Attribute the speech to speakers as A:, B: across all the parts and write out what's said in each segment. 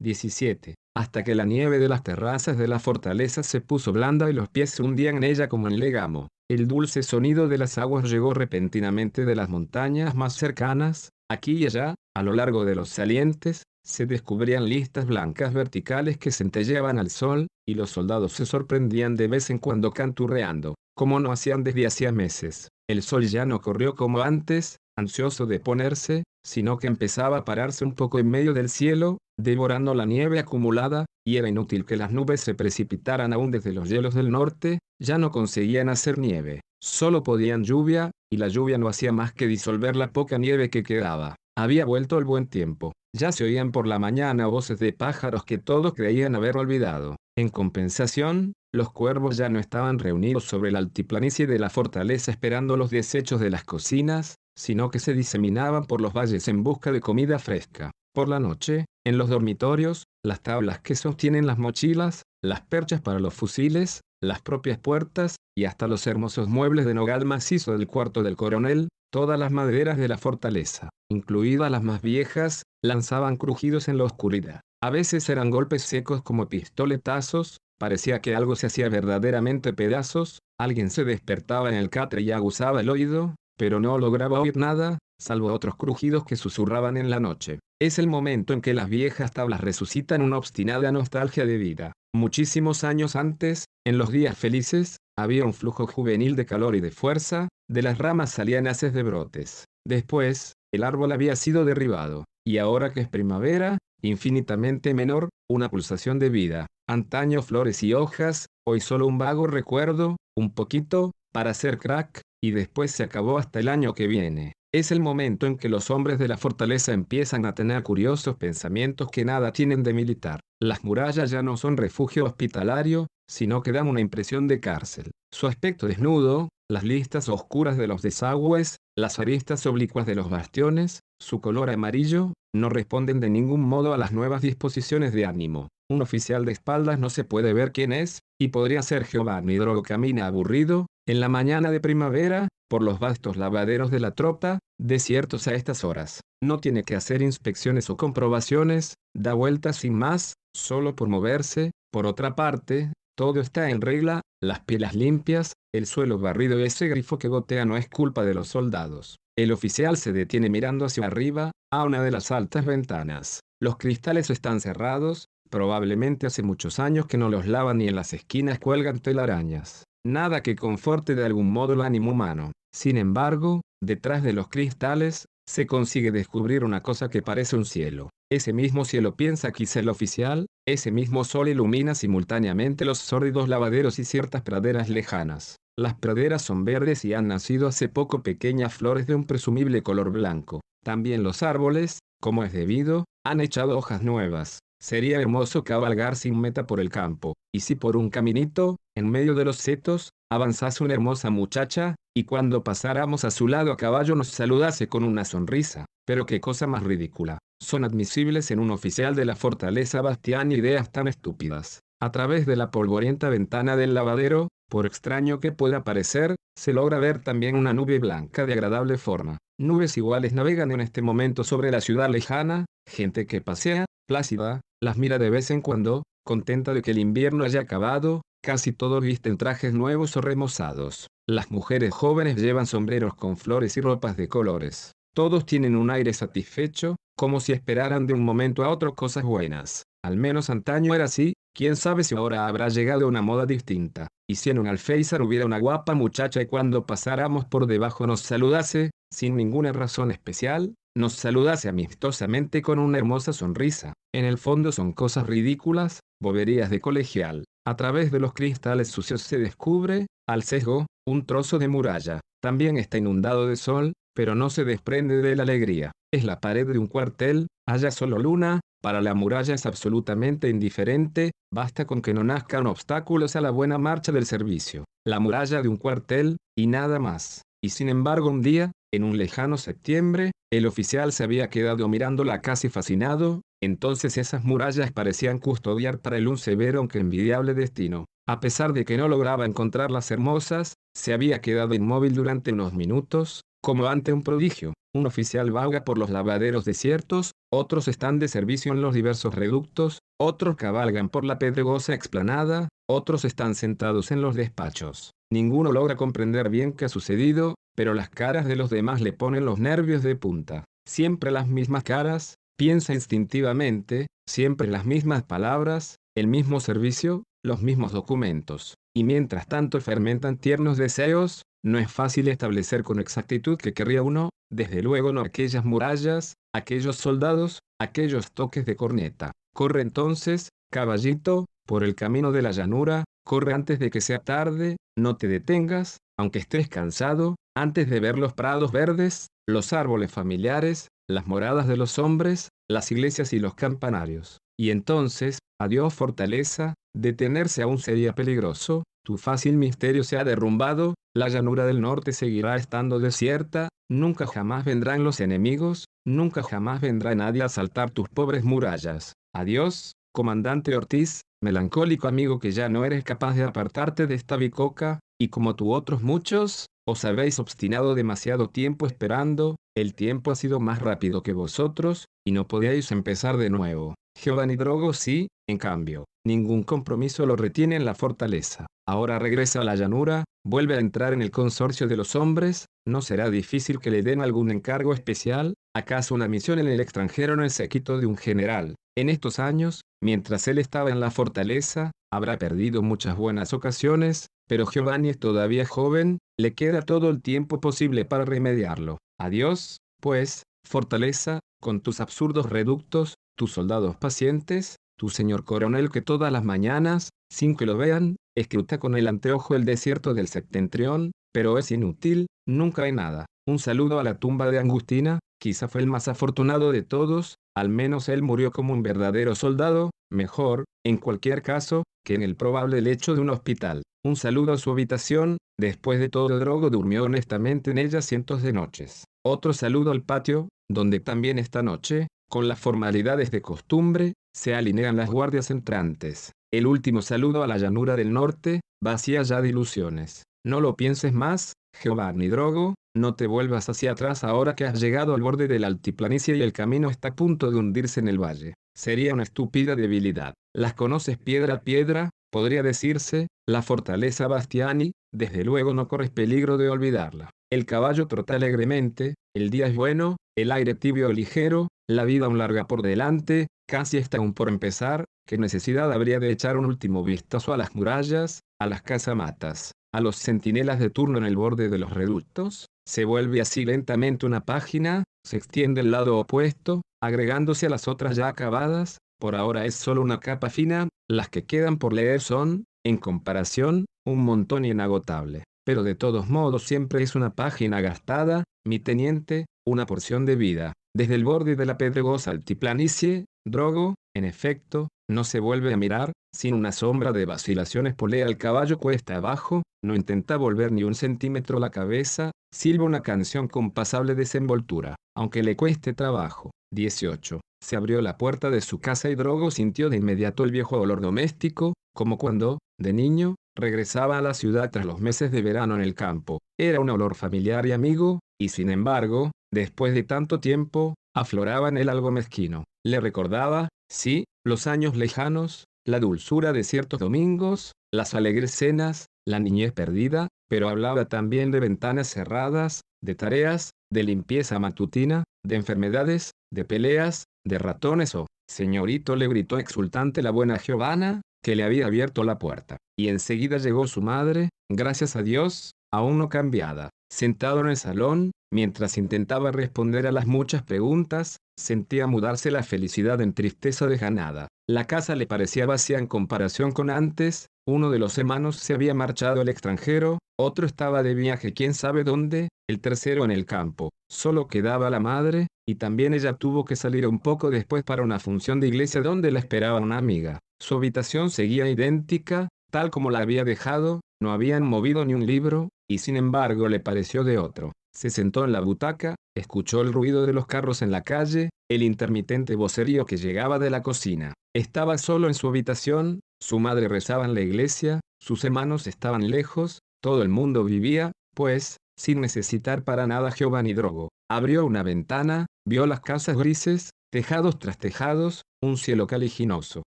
A: 17. Hasta que la nieve de las terrazas de la fortaleza se puso blanda y los pies se hundían en ella como en legamo. El dulce sonido de las aguas llegó repentinamente de las montañas más cercanas, aquí y allá, a lo largo de los salientes, se descubrían listas blancas verticales que centelleaban al sol, y los soldados se sorprendían de vez en cuando canturreando, como no hacían desde hacía meses. El sol ya no corrió como antes, ansioso de ponerse, sino que empezaba a pararse un poco en medio del cielo, devorando la nieve acumulada, y era inútil que las nubes se precipitaran aún desde los hielos del norte, ya no conseguían hacer nieve, solo podían lluvia, y la lluvia no hacía más que disolver la poca nieve que quedaba. Había vuelto el buen tiempo. Ya se oían por la mañana voces de pájaros que todos creían haber olvidado. En compensación, los cuervos ya no estaban reunidos sobre la altiplanicie de la fortaleza esperando los desechos de las cocinas, sino que se diseminaban por los valles en busca de comida fresca. Por la noche, en los dormitorios, las tablas que sostienen las mochilas, las perchas para los fusiles, las propias puertas, y hasta los hermosos muebles de nogal macizo del cuarto del coronel, todas las maderas de la fortaleza, incluidas las más viejas, lanzaban crujidos en la oscuridad. A veces eran golpes secos como pistoletazos, parecía que algo se hacía verdaderamente pedazos, alguien se despertaba en el catre y aguzaba el oído, pero no lograba oír nada, salvo otros crujidos que susurraban en la noche. Es el momento en que las viejas tablas resucitan una obstinada nostalgia de vida. Muchísimos años antes, en los días felices, había un flujo juvenil de calor y de fuerza, de las ramas salían haces de brotes. Después, el árbol había sido derribado, y ahora que es primavera, infinitamente menor, una pulsación de vida. Antaño flores y hojas, hoy solo un vago recuerdo, un poquito, para hacer crack, y después se acabó hasta el año que viene. Es el momento en que los hombres de la fortaleza empiezan a tener curiosos pensamientos que nada tienen de militar. Las murallas ya no son refugio hospitalario, sino que dan una impresión de cárcel. Su aspecto desnudo, las listas oscuras de los desagües, las aristas oblicuas de los bastiones, su color amarillo, no responden de ningún modo a las nuevas disposiciones de ánimo. Un oficial de espaldas no se puede ver quién es, y podría ser Giovanni Drogo camina aburrido, en la mañana de primavera, por los vastos lavaderos de la tropa, desiertos a estas horas. No tiene que hacer inspecciones o comprobaciones, da vueltas sin más, solo por moverse. Por otra parte, todo está en regla, las pilas limpias, el suelo barrido y ese grifo que gotea no es culpa de los soldados. El oficial se detiene mirando hacia arriba, a una de las altas ventanas. Los cristales están cerrados, probablemente hace muchos años que no los lavan y en las esquinas cuelgan telarañas. Nada que conforte de algún modo el ánimo humano. Sin embargo, detrás de los cristales, se consigue descubrir una cosa que parece un cielo. Ese mismo cielo piensa quizá el oficial, ese mismo sol ilumina simultáneamente los sórdidos lavaderos y ciertas praderas lejanas. Las praderas son verdes y han nacido hace poco pequeñas flores de un presumible color blanco. También los árboles, como es debido, han echado hojas nuevas. Sería hermoso cabalgar sin meta por el campo, y si por un caminito, en medio de los setos, avanzase una hermosa muchacha, y cuando pasáramos a su lado a caballo nos saludase con una sonrisa. Pero qué cosa más ridícula. Son admisibles en un oficial de la fortaleza Bastián ideas tan estúpidas. A través de la polvorienta ventana del lavadero, por extraño que pueda parecer, se logra ver también una nube blanca de agradable forma. Nubes iguales navegan en este momento sobre la ciudad lejana, gente que pasea, plácida, las mira de vez en cuando, contenta de que el invierno haya acabado, casi todos visten trajes nuevos o remozados. Las mujeres jóvenes llevan sombreros con flores y ropas de colores. Todos tienen un aire satisfecho, como si esperaran de un momento a otro cosas buenas. Al menos antaño era así, quién sabe si ahora habrá llegado una moda distinta. Y si en un alféizar hubiera una guapa muchacha y cuando pasáramos por debajo nos saludase, sin ninguna razón especial, nos saludase amistosamente con una hermosa sonrisa. En el fondo son cosas ridículas, boberías de colegial. A través de los cristales sucios se descubre, al sesgo, un trozo de muralla. También está inundado de sol, pero no se desprende de la alegría. Es la pared de un cuartel, haya solo luna, para la muralla es absolutamente indiferente, basta con que no nazcan obstáculos a la buena marcha del servicio. La muralla de un cuartel, y nada más. Y sin embargo un día, en un lejano septiembre, el oficial se había quedado mirándola casi fascinado, entonces esas murallas parecían custodiar para él un severo aunque envidiable destino. A pesar de que no lograba encontrarlas hermosas, se había quedado inmóvil durante unos minutos, como ante un prodigio. Un oficial vaga por los lavaderos desiertos, otros están de servicio en los diversos reductos, otros cabalgan por la pedregosa explanada, otros están sentados en los despachos. Ninguno logra comprender bien qué ha sucedido, pero las caras de los demás le ponen los nervios de punta. Siempre las mismas caras, piensa instintivamente, siempre las mismas palabras, el mismo servicio, los mismos documentos. Y mientras tanto fermentan tiernos deseos, no es fácil establecer con exactitud que querría uno, desde luego no aquellas murallas, aquellos soldados, aquellos toques de corneta. Corre entonces, caballito, por el camino de la llanura, corre antes de que sea tarde, no te detengas, aunque estés cansado, antes de ver los prados verdes, los árboles familiares, las moradas de los hombres, las iglesias y los campanarios. Y entonces, adiós fortaleza, detenerse aún sería peligroso, tu fácil misterio se ha derrumbado, la llanura del norte seguirá estando desierta, nunca jamás vendrán los enemigos, nunca jamás vendrá nadie a asaltar tus pobres murallas. Adiós, comandante Ortiz, melancólico amigo que ya no eres capaz de apartarte de esta bicoca, y como tú otros muchos, os habéis obstinado demasiado tiempo esperando, el tiempo ha sido más rápido que vosotros, y no podíais empezar de nuevo. Giovanni Drogo sí, en cambio, ningún compromiso lo retiene en la fortaleza. Ahora regresa a la llanura, vuelve a entrar en el consorcio de los hombres, no será difícil que le den algún encargo especial, acaso una misión en el extranjero en el sequito de un general. En estos años, mientras él estaba en la fortaleza, habrá perdido muchas buenas ocasiones, pero Giovanni es todavía joven, le queda todo el tiempo posible para remediarlo. Adiós, pues, fortaleza, con tus absurdos reductos, tus soldados pacientes, tu señor coronel que todas las mañanas, sin que lo vean, escruta con el anteojo el desierto del septentrión, pero es inútil, nunca hay nada. Un saludo a la tumba de Angustina, quizá fue el más afortunado de todos, al menos él murió como un verdadero soldado, mejor, en cualquier caso, que en el probable lecho de un hospital. Un saludo a su habitación, después de todo Drogo durmió honestamente en ella cientos de noches. Otro saludo al patio, donde también esta noche, con las formalidades de costumbre, se alinean las guardias entrantes. El último saludo a la llanura del norte, vacía ya de ilusiones. No lo pienses más, Giovanni Drogo, no te vuelvas hacia atrás ahora que has llegado al borde de la altiplanicie y el camino está a punto de hundirse en el valle. Sería una estúpida debilidad. Las conoces piedra a piedra, podría decirse, la fortaleza Bastiani, desde luego no corres peligro de olvidarla. El caballo trota alegremente, el día es bueno, el aire tibio y ligero, la vida aún larga por delante, casi está aún por empezar, ¿qué necesidad habría de echar un último vistazo a las murallas, a las casamatas, a los centinelas de turno en el borde de los reductos? Se vuelve así lentamente una página, se extiende el lado opuesto, agregándose a las otras ya acabadas, por ahora es solo una capa fina, las que quedan por leer son, en comparación, un montón inagotable. Pero de todos modos siempre es una página gastada, mi teniente, una porción de vida. Desde el borde de la pedregosa altiplanicie, Drogo, en efecto, no se vuelve a mirar, sin una sombra de vacilaciones polea el caballo cuesta abajo, no intenta volver ni un centímetro la cabeza, silba una canción con pasable desenvoltura, aunque le cueste trabajo. 18. Se abrió la puerta de su casa y Drogo sintió de inmediato el viejo olor doméstico, como cuando, de niño, regresaba a la ciudad tras los meses de verano en el campo. Era un olor familiar y amigo, y sin embargo, después de tanto tiempo, afloraba en él algo mezquino. Le recordaba, sí, los años lejanos, la dulzura de ciertos domingos, las alegres cenas, la niñez perdida, pero hablaba también de ventanas cerradas, de tareas, de limpieza matutina, de enfermedades, de peleas, de ratones o, señorito le gritó exultante la buena Giovanna, que le había abierto la puerta. Y enseguida llegó su madre, gracias a Dios, aún no cambiada. Sentado en el salón, mientras intentaba responder a las muchas preguntas, sentía mudarse la felicidad en tristeza dejanada. La casa le parecía vacía en comparación con antes, uno de los hermanos se había marchado al extranjero, otro estaba de viaje quién sabe dónde, el tercero en el campo. Solo quedaba la madre, y también ella tuvo que salir un poco después para una función de iglesia donde la esperaba una amiga. Su habitación seguía idéntica, tal como la había dejado, no habían movido ni un libro, y sin embargo le pareció de otro. Se sentó en la butaca, escuchó el ruido de los carros en la calle, el intermitente vocerío que llegaba de la cocina. Estaba solo en su habitación, su madre rezaba en la iglesia, sus hermanos estaban lejos, todo el mundo vivía, pues, sin necesitar para nada Jehová ni Drogo. Abrió una ventana, vio las casas grises, tejados tras tejados, un cielo caliginoso.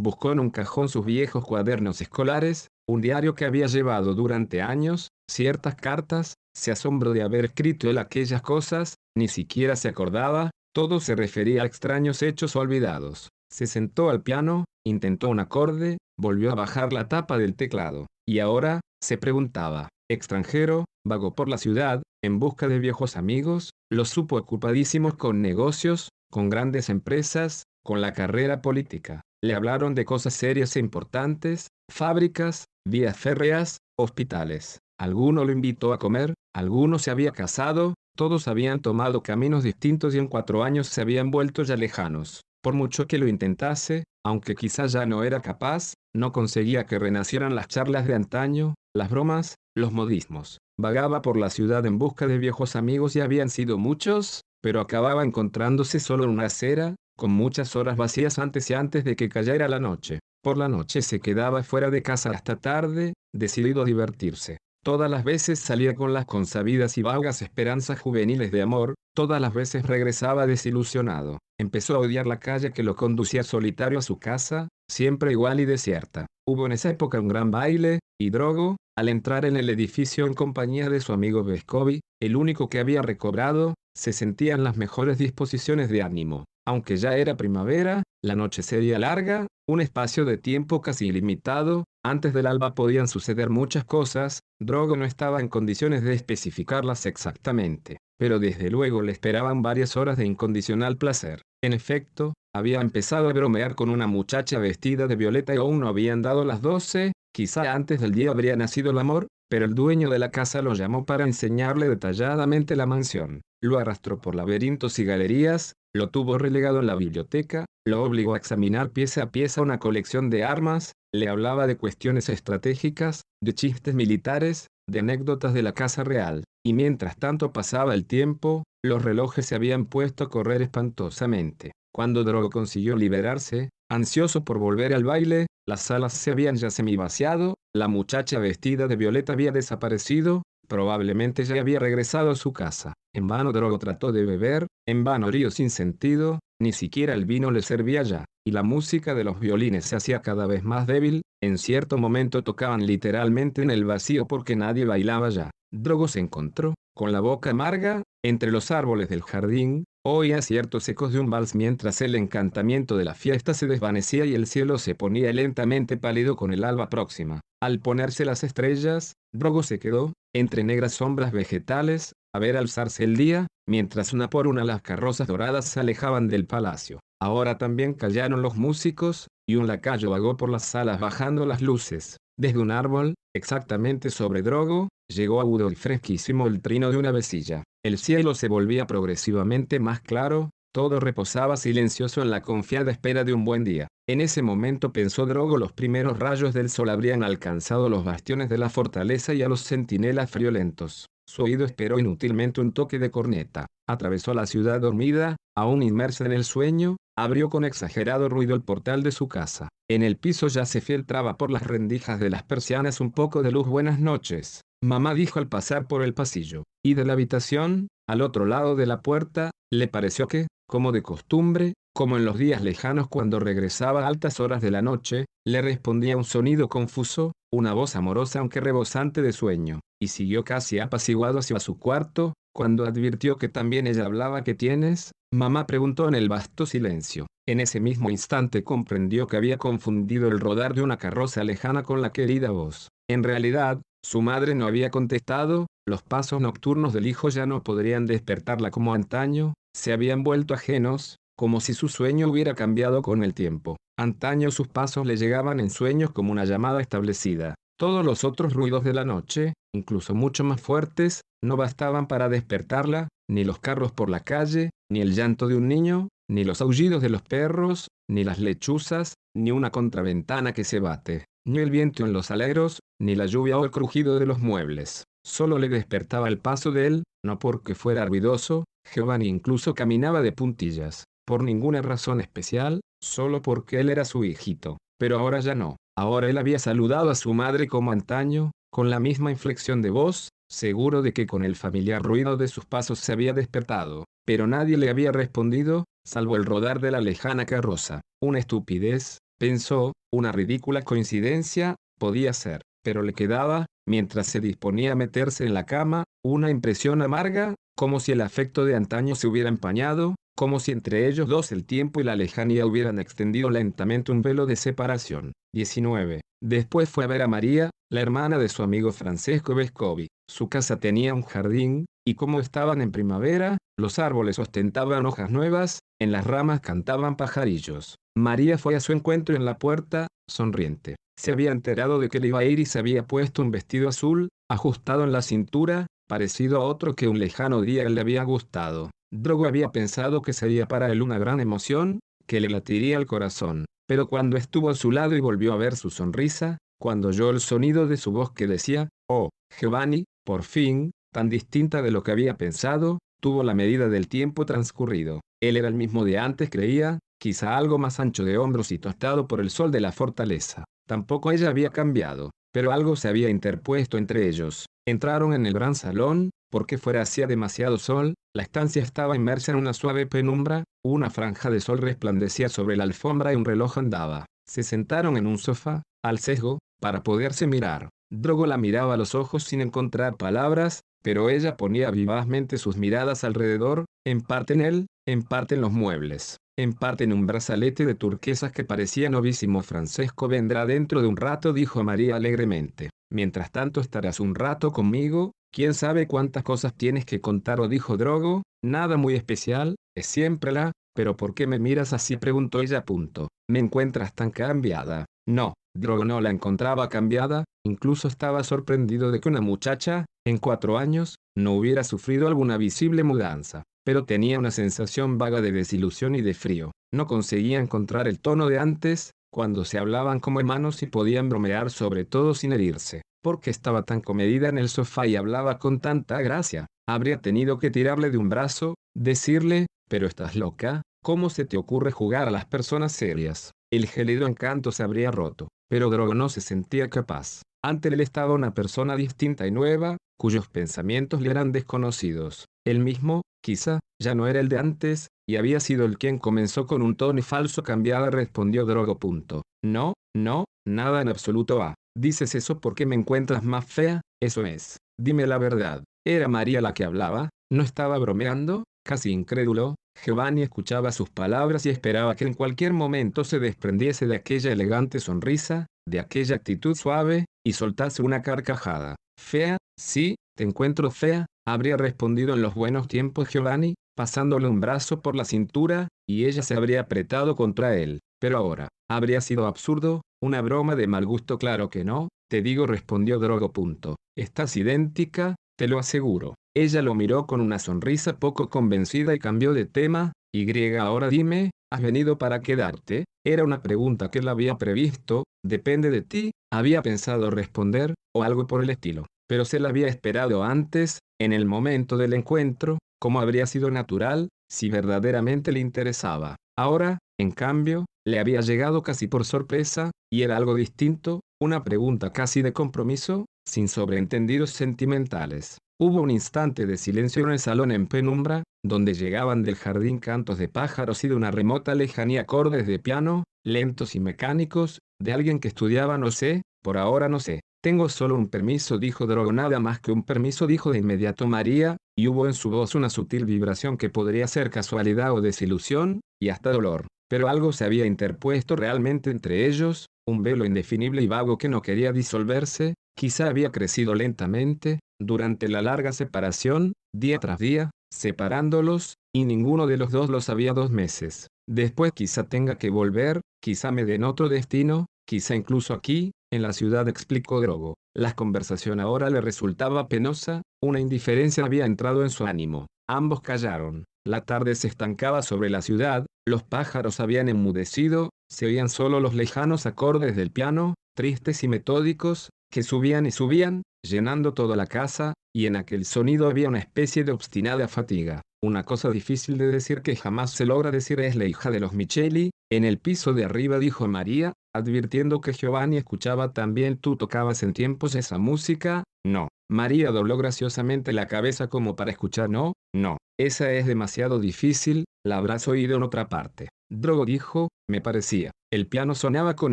A: Buscó en un cajón sus viejos cuadernos escolares, un diario que había llevado durante años, ciertas cartas, se asombró de haber escrito él aquellas cosas, ni siquiera se acordaba, todo se refería a extraños hechos olvidados. Se sentó al piano, intentó un acorde, volvió a bajar la tapa del teclado, y ahora, se preguntaba, extranjero, vagó por la ciudad, en busca de viejos amigos, los supo ocupadísimos con negocios, con grandes empresas, con la carrera política. Le hablaron de cosas serias e importantes, fábricas, vías férreas, hospitales. Alguno lo invitó a comer, alguno se había casado, todos habían tomado caminos distintos y en cuatro años se habían vuelto ya lejanos. Por mucho que lo intentase, aunque quizás ya no era capaz, no conseguía que renacieran las charlas de antaño, las bromas, los modismos. Vagaba por la ciudad en busca de viejos amigos y habían sido muchos, pero acababa encontrándose solo en una acera, con muchas horas vacías antes y antes de que cayera la noche. Por la noche se quedaba fuera de casa hasta tarde, decidido a divertirse. Todas las veces salía con las consabidas y vagas esperanzas juveniles de amor, todas las veces regresaba desilusionado. Empezó a odiar la calle que lo conducía solitario a su casa, siempre igual y desierta. Hubo en esa época un gran baile, y Drogo, al entrar en el edificio en compañía de su amigo Vescovi, el único que había recobrado, se sentía en las mejores disposiciones de ánimo. Aunque ya era primavera, la noche sería larga, un espacio de tiempo casi ilimitado, antes del alba podían suceder muchas cosas, Drogo no estaba en condiciones de especificarlas exactamente, pero desde luego le esperaban varias horas de incondicional placer. En efecto, había empezado a bromear con una muchacha vestida de violeta y aún no habían dado las doce, quizá antes del día habría nacido el amor, pero el dueño de la casa lo llamó para enseñarle detalladamente la mansión. Lo arrastró por laberintos y galerías, lo tuvo relegado en la biblioteca, lo obligó a examinar pieza a pieza una colección de armas, le hablaba de cuestiones estratégicas, de chistes militares, de anécdotas de la Casa Real, y mientras tanto pasaba el tiempo, los relojes se habían puesto a correr espantosamente. Cuando Drogo consiguió liberarse, ansioso por volver al baile, las salas se habían ya semivaciado, la muchacha vestida de violeta había desaparecido, probablemente ya había regresado a su casa. En vano Drogo trató de beber, en vano río sin sentido, ni siquiera el vino le servía ya, y la música de los violines se hacía cada vez más débil, en cierto momento tocaban literalmente en el vacío porque nadie bailaba ya. Drogo se encontró, con la boca amarga, entre los árboles del jardín, oía ciertos ecos de un vals mientras el encantamiento de la fiesta se desvanecía y el cielo se ponía lentamente pálido con el alba próxima. Al ponerse las estrellas, Drogo se quedó, entre negras sombras vegetales, a ver alzarse el día, mientras una por una las carrozas doradas se alejaban del palacio. Ahora también callaron los músicos, y un lacayo vagó por las salas bajando las luces. Desde un árbol, exactamente sobre Drogo, llegó agudo y fresquísimo el trino de una vecilla. El cielo se volvía progresivamente más claro, todo reposaba silencioso en la confiada espera de un buen día. En ese momento pensó Drogo los primeros rayos del sol habrían alcanzado los bastiones de la fortaleza y a los centinelas friolentos. Su oído esperó inútilmente un toque de corneta. Atravesó la ciudad dormida, aún inmersa en el sueño, abrió con exagerado ruido el portal de su casa. En el piso ya se filtraba por las rendijas de las persianas un poco de luz. Buenas noches, mamá dijo al pasar por el pasillo. Y de la habitación, al otro lado de la puerta, le pareció que, como de costumbre, como en los días lejanos cuando regresaba a altas horas de la noche, le respondía un sonido confuso, una voz amorosa aunque rebosante de sueño, y siguió casi apaciguado hacia su cuarto, cuando advirtió que también ella hablaba ¿Qué tienes? Mamá preguntó en el vasto silencio. En ese mismo instante comprendió que había confundido el rodar de una carroza lejana con la querida voz. En realidad, su madre no había contestado, los pasos nocturnos del hijo ya no podrían despertarla como antaño, se habían vuelto ajenos, como si su sueño hubiera cambiado con el tiempo. Antaño sus pasos le llegaban en sueños como una llamada establecida. Todos los otros ruidos de la noche, incluso mucho más fuertes, no bastaban para despertarla, ni los carros por la calle, ni el llanto de un niño, ni los aullidos de los perros, ni las lechuzas, ni una contraventana que se bate, ni el viento en los aleros, ni la lluvia o el crujido de los muebles. Solo le despertaba el paso de él, no porque fuera ruidoso, Giovanni incluso caminaba de puntillas, por ninguna razón especial, solo porque él era su hijito. Pero ahora ya no. Ahora él había saludado a su madre como antaño, con la misma inflexión de voz, seguro de que con el familiar ruido de sus pasos se había despertado. Pero nadie le había respondido, salvo el rodar de la lejana carroza. Una estupidez, pensó, una ridícula coincidencia, podía ser, pero le quedaba, mientras se disponía a meterse en la cama, una impresión amarga, como si el afecto de antaño se hubiera empañado, como si entre ellos dos el tiempo y la lejanía hubieran extendido lentamente un velo de separación. 19. Después fue a ver a María, la hermana de su amigo Francesco Vescovi. Su casa tenía un jardín, y como estaban en primavera, los árboles ostentaban hojas nuevas, en las ramas cantaban pajarillos. María fue a su encuentro en la puerta, sonriente. Se había enterado de que iba a ir se había puesto un vestido azul, ajustado en la cintura, parecido a otro que un lejano día le había gustado. Drogo había pensado que sería para él una gran emoción, que le latiría el corazón, pero cuando estuvo a su lado y volvió a ver su sonrisa, cuando oyó el sonido de su voz que decía, oh, Giovanni, por fin, tan distinta de lo que había pensado, tuvo la medida del tiempo transcurrido. Él era el mismo de antes, creía, quizá algo más ancho de hombros y tostado por el sol de la fortaleza. Tampoco ella había cambiado, pero algo se había interpuesto entre ellos. Entraron en el gran salón, porque fuera hacía demasiado sol, la estancia estaba inmersa en una suave penumbra, una franja de sol resplandecía sobre la alfombra y un reloj andaba. Se sentaron en un sofá, al sesgo, para poderse mirar. Drogo la miraba a los ojos sin encontrar palabras, pero ella ponía vivazmente sus miradas alrededor, en parte en él, en parte en los muebles, en parte en un brazalete de turquesas que parecía novísimo. Francesco vendrá dentro de un rato, dijo María alegremente. Mientras tanto estarás un rato conmigo, quién sabe cuántas cosas tienes que contar o dijo Drogo, nada muy especial, es siempre la, pero ¿por qué me miras así? preguntó ella. Punto. ¿Me encuentras tan cambiada? No, Drogo no la encontraba cambiada, incluso estaba sorprendido de que una muchacha, en cuatro años, no hubiera sufrido alguna visible mudanza, pero tenía una sensación vaga de desilusión y de frío. No conseguía encontrar el tono de antes, cuando se hablaban como hermanos y podían bromear sobre todo sin herirse. Porque estaba tan comedida en el sofá y hablaba con tanta gracia. Habría tenido que tirarle de un brazo, decirle, pero estás loca, ¿cómo se te ocurre jugar a las personas serias? El gélido encanto se habría roto, pero Drogo no se sentía capaz. Ante él estaba una persona distinta y nueva, cuyos pensamientos le eran desconocidos. Él mismo, quizá, ya no era el de antes, y había sido el quien comenzó con un tono falso cambiado respondió Drogo. Punto. No, no, nada en absoluto. va. dices eso porque me encuentras más fea, eso es. Dime la verdad. ¿Era María la que hablaba? ¿No estaba bromeando? Casi incrédulo, Giovanni escuchaba sus palabras y esperaba que en cualquier momento se desprendiese de aquella elegante sonrisa, de aquella actitud suave, y soltase una carcajada. Fea, sí, te encuentro fea, habría respondido en los buenos tiempos Giovanni, pasándole un brazo por la cintura, y ella se habría apretado contra él. Pero ahora, habría sido absurdo, una broma de mal gusto claro que no, te digo respondió Drogo. Punto. Estás idéntica, te lo aseguro. Ella lo miró con una sonrisa poco convencida y cambió de tema, y ahora dime, ¿has venido para quedarte? Era una pregunta que él había previsto, depende de ti, había pensado responder, o algo por el estilo. Pero se la había esperado antes, en el momento del encuentro, como habría sido natural, si verdaderamente le interesaba. Ahora, en cambio, le había llegado casi por sorpresa, y era algo distinto, una pregunta casi de compromiso, sin sobreentendidos sentimentales. Hubo un instante de silencio en el salón en penumbra, donde llegaban del jardín cantos de pájaros y de una remota lejanía acordes de piano, lentos y mecánicos, de alguien que estudiaba no sé, por ahora no sé. Tengo solo un permiso, dijo Drogo. Nada más que un permiso, dijo de inmediato María, y hubo en su voz una sutil vibración que podría ser casualidad o desilusión, y hasta dolor. Pero algo se había interpuesto realmente entre ellos, un velo indefinible y vago que no quería disolverse, quizá había crecido lentamente, durante la larga separación, día tras día, separándolos, y ninguno de los dos lo sabía dos meses. Después quizá tenga que volver, quizá me den otro destino, quizá incluso aquí, en la ciudad explicó Drogo. La conversación ahora le resultaba penosa, una indiferencia había entrado en su ánimo. Ambos callaron. La tarde se estancaba sobre la ciudad, los pájaros habían enmudecido, se oían solo los lejanos acordes del piano, tristes y metódicos, que subían y subían, llenando toda la casa, y en aquel sonido había una especie de obstinada fatiga. Una cosa difícil de decir que jamás se logra decir es la hija de los Micheli, en el piso de arriba dijo María, advirtiendo que Giovanni escuchaba también tú tocabas en tiempos esa música, no. María dobló graciosamente la cabeza como para escuchar no, no, esa es demasiado difícil, la habrás oído en otra parte. Drogo dijo, me parecía. El piano sonaba con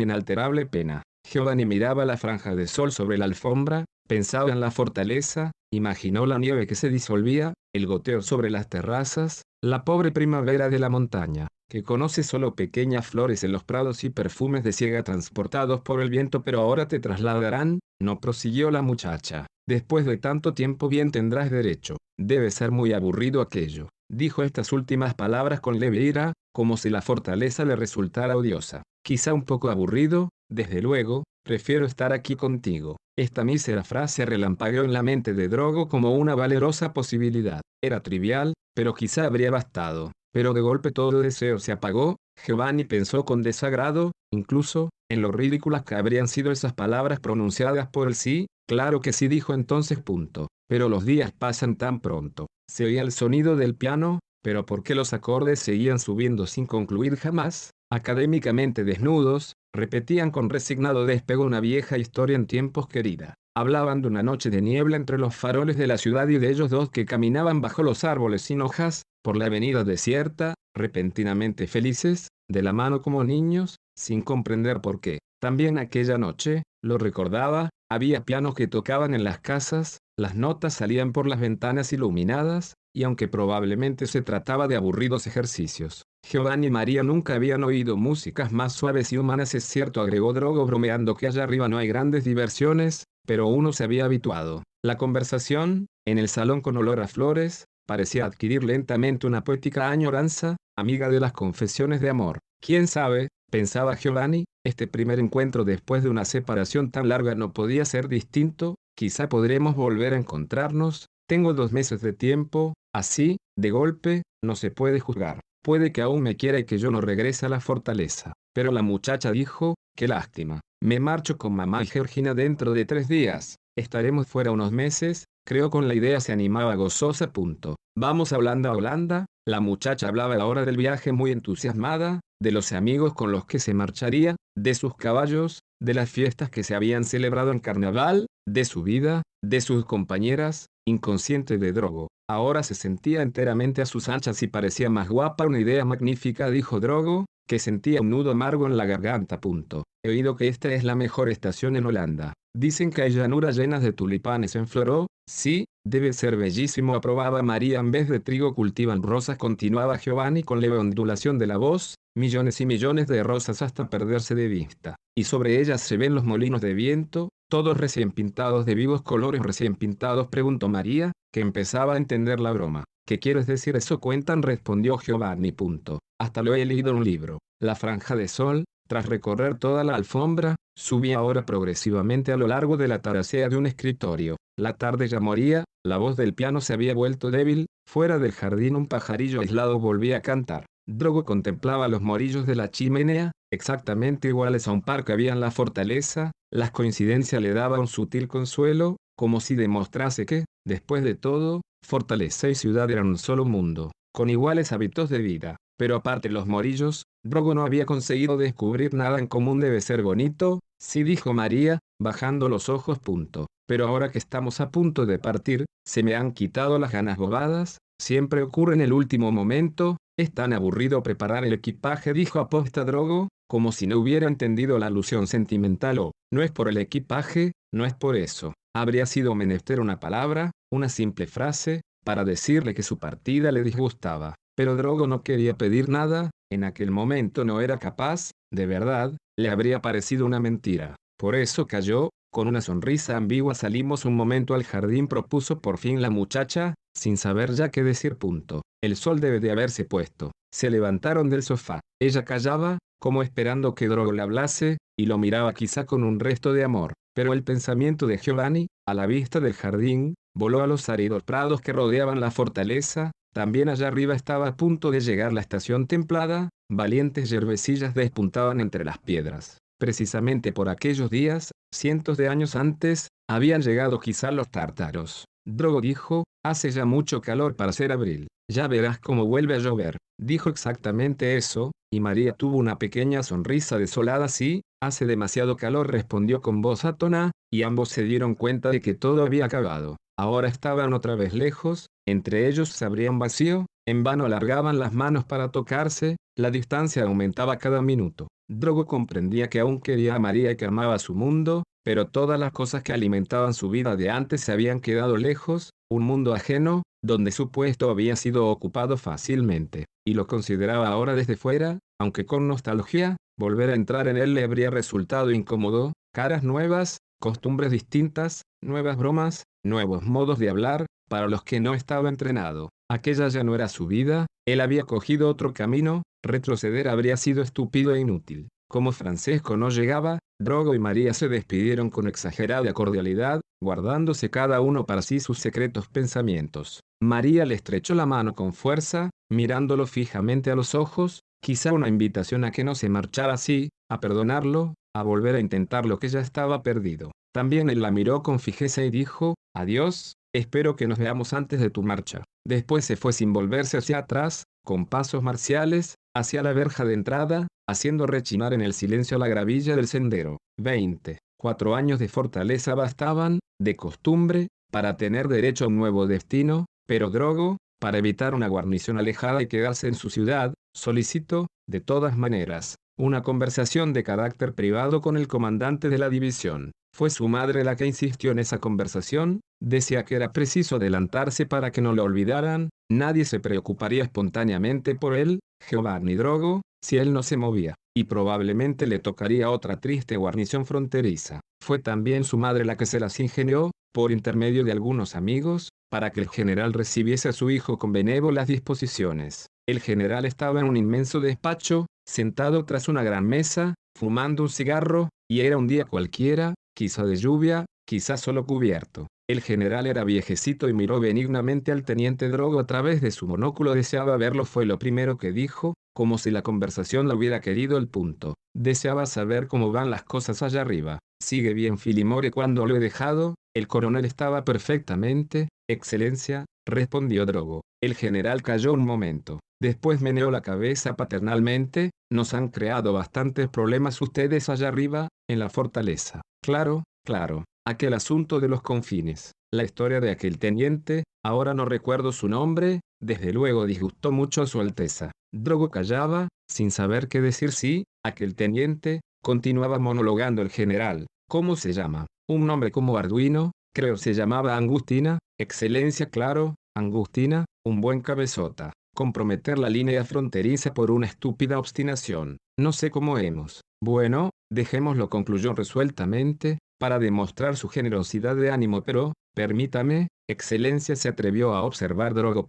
A: inalterable pena. Giovanni miraba la franja de sol sobre la alfombra, pensaba en la fortaleza, imaginó la nieve que se disolvía, el goteo sobre las terrazas, la pobre primavera de la montaña, que conoce solo pequeñas flores en los prados y perfumes de ciega transportados por el viento pero ahora te trasladarán, no prosiguió la muchacha. Después de tanto tiempo bien tendrás derecho. Debe ser muy aburrido aquello. Dijo estas últimas palabras con leve ira, como si la fortaleza le resultara odiosa. Quizá un poco aburrido, desde luego, prefiero estar aquí contigo. Esta mísera frase relampagueó en la mente de Drogo como una valerosa posibilidad. Era trivial, pero quizá habría bastado. Pero de golpe todo deseo se apagó, Giovanni pensó con desagrado, incluso, en lo ridículas que habrían sido esas palabras pronunciadas por el sí, claro que sí dijo entonces punto. Pero los días pasan tan pronto. Se oía el sonido del piano, pero ¿por qué los acordes seguían subiendo sin concluir jamás? Académicamente desnudos, repetían con resignado despego una vieja historia en tiempos querida. Hablaban de una noche de niebla entre los faroles de la ciudad y de ellos dos que caminaban bajo los árboles sin hojas, por la avenida desierta, repentinamente felices, de la mano como niños, sin comprender por qué. También aquella noche, lo recordaba, había pianos que tocaban en las casas, las notas salían por las ventanas iluminadas, y aunque probablemente se trataba de aburridos ejercicios, Giovanni y María nunca habían oído músicas más suaves y humanas. Es cierto, agregó Drogo bromeando que allá arriba no hay grandes diversiones, pero uno se había habituado. La conversación, en el salón con olor a flores, parecía adquirir lentamente una poética añoranza, amiga de las confesiones de amor. ¿Quién sabe? pensaba Giovanni, este primer encuentro después de una separación tan larga no podía ser distinto, quizá podremos volver a encontrarnos, tengo dos meses de tiempo, así, de golpe, no se puede juzgar. Puede que aún me quiera y que yo no regrese a la fortaleza. Pero la muchacha dijo, qué lástima. Me marcho con mamá y Georgina dentro de tres días. Estaremos fuera unos meses, creo con la idea se animaba gozosa. Punto. Vamos a Holanda a Holanda. La muchacha hablaba ahora del viaje muy entusiasmada, de los amigos con los que se marcharía, de sus caballos, de las fiestas que se habían celebrado en carnaval, de su vida, de sus compañeras, inconsciente de drogo. Ahora se sentía enteramente a sus anchas y parecía más guapa. Una idea magnífica, dijo Drogo, que sentía un nudo amargo en la garganta. Punto. He oído que esta es la mejor estación en Holanda. Dicen que hay llanuras llenas de tulipanes en floró. Sí, debe ser bellísimo, aprobaba María. En vez de trigo cultivan rosas, continuaba Giovanni con leve ondulación de la voz, millones y millones de rosas hasta perderse de vista. Y sobre ellas se ven los molinos de viento, todos recién pintados de vivos colores recién pintados, preguntó María, que empezaba a entender la broma. ¿Qué quieres decir eso? Cuentan, respondió Giovanni. Punto. Hasta lo he leído en un libro. La franja de sol, tras recorrer toda la alfombra, subía ahora progresivamente a lo largo de la taracea de un escritorio. La tarde ya moría, la voz del piano se había vuelto débil, fuera del jardín un pajarillo aislado volvía a cantar. Drogo contemplaba los morillos de la chimenea, exactamente iguales a un par que había en la fortaleza, las coincidencias le daban un sutil consuelo, como si demostrase que, después de todo, fortaleza y ciudad eran un solo mundo, con iguales hábitos de vida. Pero aparte los morillos, Drogo no había conseguido descubrir nada en común debe ser bonito, sí dijo María, bajando los ojos punto. Pero ahora que estamos a punto de partir, se me han quitado las ganas bobadas, siempre ocurre en el último momento, es tan aburrido preparar el equipaje dijo aposta Drogo, como si no hubiera entendido la alusión sentimental o, no es por el equipaje, no es por eso. Habría sido menester una palabra, una simple frase, para decirle que su partida le disgustaba. Pero Drogo no quería pedir nada, en aquel momento no era capaz, de verdad, le habría parecido una mentira. Por eso cayó, con una sonrisa ambigua salimos un momento al jardín propuso por fin la muchacha, sin saber ya qué decir punto. El sol debe de haberse puesto. Se levantaron del sofá. Ella callaba, como esperando que Drogo le hablase, y lo miraba quizá con un resto de amor. Pero el pensamiento de Giovanni, a la vista del jardín, voló a los áridos prados que rodeaban la fortaleza, también allá arriba estaba a punto de llegar la estación templada, valientes yerbecillas despuntaban entre las piedras. Precisamente por aquellos días, cientos de años antes, habían llegado quizá los tártaros. Drogo dijo, hace ya mucho calor para ser abril. Ya verás cómo vuelve a llover. Dijo exactamente eso, y María tuvo una pequeña sonrisa desolada. Sí, hace demasiado calor, respondió con voz atona, y ambos se dieron cuenta de que todo había acabado. Ahora estaban otra vez lejos, entre ellos se abría un vacío, en vano alargaban las manos para tocarse, la distancia aumentaba cada minuto. Drogo comprendía que aún quería a María y que amaba su mundo, pero todas las cosas que alimentaban su vida de antes se habían quedado lejos, un mundo ajeno, donde su puesto había sido ocupado fácilmente, y lo consideraba ahora desde fuera, aunque con nostalgia, volver a entrar en él le habría resultado incómodo, caras nuevas, costumbres distintas, nuevas bromas, nuevos modos de hablar, para los que no estaba entrenado. Aquella ya no era su vida, él había cogido otro camino, retroceder habría sido estúpido e inútil. Como Francesco no llegaba, Drogo y María se despidieron con exagerada cordialidad, guardándose cada uno para sí sus secretos pensamientos. María le estrechó la mano con fuerza, mirándolo fijamente a los ojos, quizá una invitación a que no se marchara así, a perdonarlo, a volver a intentar lo que ya estaba perdido. También él la miró con fijeza y dijo, adiós, espero que nos veamos antes de tu marcha. Después se fue sin volverse hacia atrás, con pasos marciales, hacia la verja de entrada, haciendo rechinar en el silencio la gravilla del sendero. 20. Cuatro años de fortaleza bastaban, de costumbre, para tener derecho a un nuevo destino, pero Drogo, para evitar una guarnición alejada y quedarse en su ciudad, solicitó, de todas maneras, una conversación de carácter privado con el comandante de la división. Fue su madre la que insistió en esa conversación, decía que era preciso adelantarse para que no lo olvidaran, nadie se preocuparía espontáneamente por él, Giovanni Drogo, si él no se movía, y probablemente le tocaría otra triste guarnición fronteriza. Fue también su madre la que se las ingenió, por intermedio de algunos amigos, para que el general recibiese a su hijo con benévolas disposiciones. El general estaba en un inmenso despacho, sentado tras una gran mesa, fumando un cigarro, y era un día cualquiera, quizá de lluvia, quizá solo cubierto. El general era viejecito y miró benignamente al teniente Drogo a través de su monóculo. Deseaba verlo, fue lo primero que dijo, como si la conversación lo hubiera querido el punto. Deseaba saber cómo van las cosas allá arriba. Sigue bien Filimore cuando lo he dejado, el coronel estaba perfectamente, excelencia, respondió Drogo. El general cayó un momento. Después meneó la cabeza paternalmente, nos han creado bastantes problemas ustedes allá arriba, en la fortaleza. Claro, claro, aquel asunto de los confines. La historia de aquel teniente, ahora no recuerdo su nombre, desde luego disgustó mucho a su Alteza. Drogo callaba, sin saber qué decir sí, aquel teniente, continuaba monologando el general. ¿Cómo se llama? Un nombre como Arduino, creo se llamaba Angustina, excelencia claro, Angustina, un buen cabezota. Comprometer la línea fronteriza por una estúpida obstinación. No sé cómo hemos. Bueno, dejémoslo concluyó resueltamente, para demostrar su generosidad de ánimo, pero, permítame, Excelencia se atrevió a observar Drogo.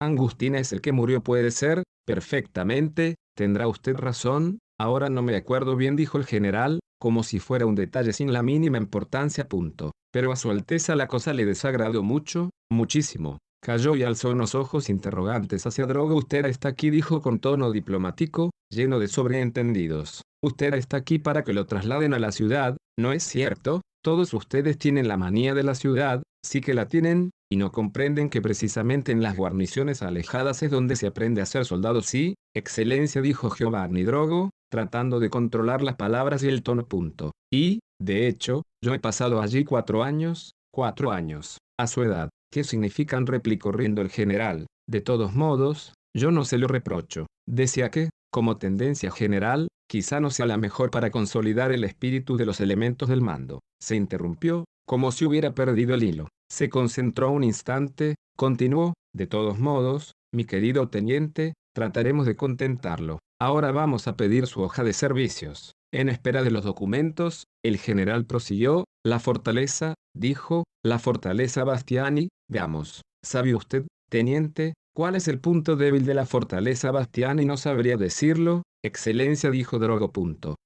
A: Angustina es el que murió, puede ser, perfectamente, tendrá usted razón, ahora no me acuerdo bien, dijo el general, como si fuera un detalle sin la mínima importancia. Punto. Pero a su Alteza la cosa le desagradó mucho, muchísimo. Cayó y alzó unos ojos interrogantes hacia Drogo. Usted está aquí, dijo con tono diplomático, lleno de sobreentendidos. Usted está aquí para que lo trasladen a la ciudad, ¿no es cierto? Todos ustedes tienen la manía de la ciudad, sí que la tienen, y no comprenden que precisamente en las guarniciones alejadas es donde se aprende a ser soldado. Sí, excelencia, dijo Giovanni Drogo, tratando de controlar las palabras y el tono. Punto. Y, de hecho, yo he pasado allí cuatro años, cuatro años, a su edad. ¿Qué significan? replicó riendo el general. De todos modos, yo no se lo reprocho. Decía que, como tendencia general, quizá no sea la mejor para consolidar el espíritu de los elementos del mando. Se interrumpió, como si hubiera perdido el hilo. Se concentró un instante, continuó, de todos modos, mi querido teniente, trataremos de contentarlo. Ahora vamos a pedir su hoja de servicios. En espera de los documentos, el general prosiguió, la fortaleza, dijo, la fortaleza Bastiani, veamos. ¿Sabe usted, teniente, cuál es el punto débil de la fortaleza Bastiani? No sabría decirlo, excelencia, dijo Drogo.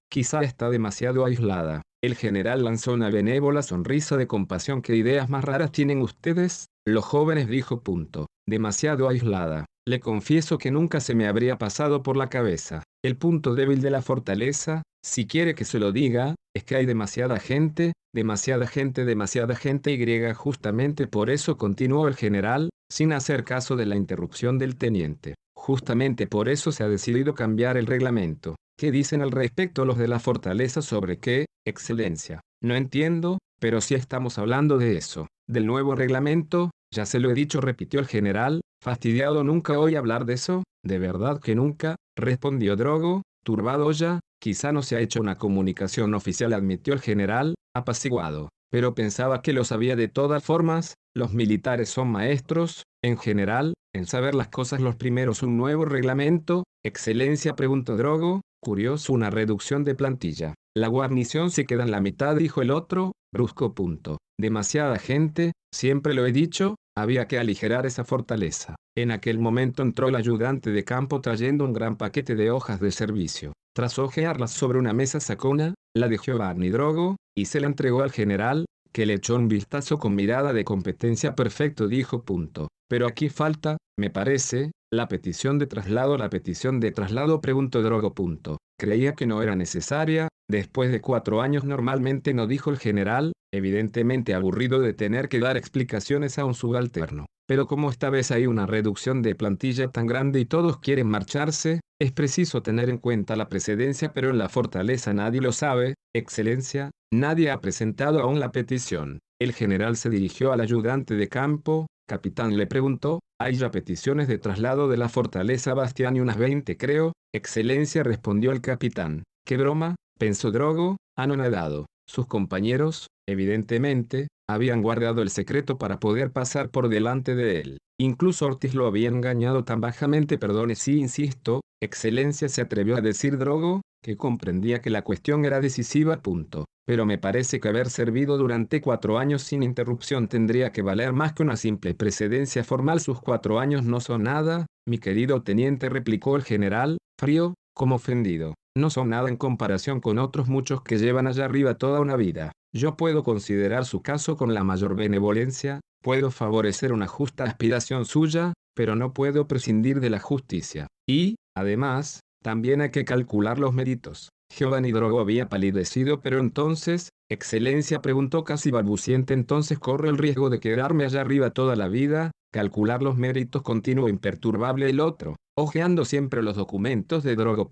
A: quizá está demasiado aislada. El general lanzó una benévola sonrisa de compasión. ¿Qué ideas más raras tienen ustedes? Los jóvenes dijo punto. Demasiado aislada. Le confieso que nunca se me habría pasado por la cabeza. El punto débil de la fortaleza, si quiere que se lo diga, es que hay demasiada gente, demasiada gente, demasiada gente y justamente por eso continuó el general, sin hacer caso de la interrupción del teniente. Justamente por eso se ha decidido cambiar el reglamento. ¿Qué dicen al respecto los de la fortaleza sobre qué, excelencia? No entiendo, pero si estamos hablando de eso, del nuevo reglamento, ya se lo he dicho, repitió el general, fastidiado nunca oí hablar de eso, de verdad que nunca, respondió Drogo, turbado ya, quizá no se ha hecho una comunicación oficial, admitió el general, apaciguado, pero pensaba que lo sabía de todas formas, los militares son maestros, en general, en saber las cosas los primeros un nuevo reglamento, excelencia preguntó Drogo, curioso una reducción de plantilla. La guarnición se queda en la mitad dijo el otro, brusco punto. Demasiada gente, siempre lo he dicho, había que aligerar esa fortaleza. En aquel momento entró el ayudante de campo trayendo un gran paquete de hojas de servicio. Tras hojearlas sobre una mesa sacó una, la de Giovanni Drogo, y se la entregó al general, que le echó un vistazo con mirada de competencia perfecto dijo punto. Pero aquí falta, me parece, la petición de traslado. La petición de traslado preguntó Drogo. Creía que no era necesaria, después de cuatro años normalmente no dijo el general, evidentemente aburrido de tener que dar explicaciones a un subalterno. Pero como esta vez hay una reducción de plantilla tan grande y todos quieren marcharse, es preciso tener en cuenta la precedencia pero en la fortaleza nadie lo sabe, excelencia, nadie ha presentado aún la petición. El general se dirigió al ayudante de campo, capitán le preguntó, ¿hay ya peticiones de traslado de la fortaleza Bastián y unas 20 creo? Excelencia respondió el capitán. ¿Qué broma? pensó Drogo, anonadado. Sus compañeros, evidentemente, habían guardado el secreto para poder pasar por delante de él. Incluso Ortiz lo había engañado tan bajamente, perdone si insisto, Excelencia se atrevió a decir Drogo, que comprendía que la cuestión era decisiva. Punto. Pero me parece que haber servido durante cuatro años sin interrupción tendría que valer más que una simple precedencia formal. Sus cuatro años no son nada, mi querido teniente, replicó el general, frío, como ofendido. No son nada en comparación con otros muchos que llevan allá arriba toda una vida. Yo puedo considerar su caso con la mayor benevolencia, puedo favorecer una justa aspiración suya, pero no puedo prescindir de la justicia. Y, además, también hay que calcular los méritos. Giovanni Drogo había palidecido, pero entonces, Excelencia preguntó casi balbuciente, entonces corre el riesgo de quedarme allá arriba toda la vida, calcular los méritos continuo imperturbable el otro, ojeando siempre los documentos de Drogo.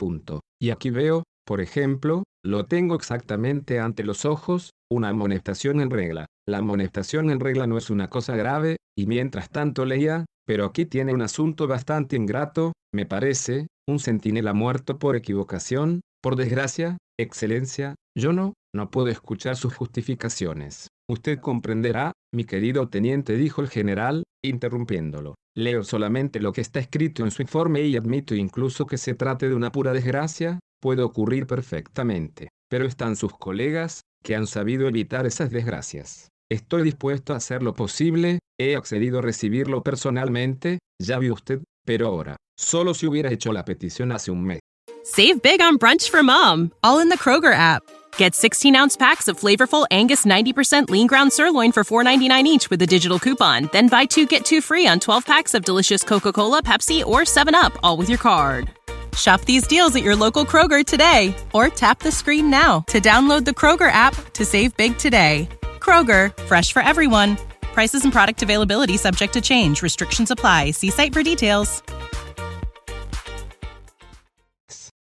A: Y aquí veo, por ejemplo, lo tengo exactamente ante los ojos, una amonestación en regla. La amonestación en regla no es una cosa grave, y mientras tanto leía, pero aquí tiene un asunto bastante ingrato, me parece, un centinela muerto por equivocación, por desgracia, excelencia, yo no, no puedo escuchar sus justificaciones. Usted comprenderá, mi querido teniente, dijo el general, interrumpiéndolo. Leo solamente lo que está escrito en su informe y admito incluso que se trate de una pura desgracia, puede ocurrir perfectamente. Pero están sus colegas, que han sabido evitar esas desgracias. Estoy dispuesto a hacer lo posible, he accedido a recibirlo personalmente, ya vio usted, pero ahora, solo si hubiera hecho la petición hace un mes.
B: Save big on brunch for mom, all in the Kroger app. Get 16 ounce packs of flavorful Angus 90% lean ground sirloin for $4.99 each with a digital coupon. Then buy two get two free on 12 packs of delicious Coca Cola, Pepsi, or 7UP, all with your card. Shop these deals at your local Kroger today or tap the screen now to download the Kroger app to save big today. Kroger, fresh for everyone. Prices and product availability subject to change. Restrictions apply. See site for details.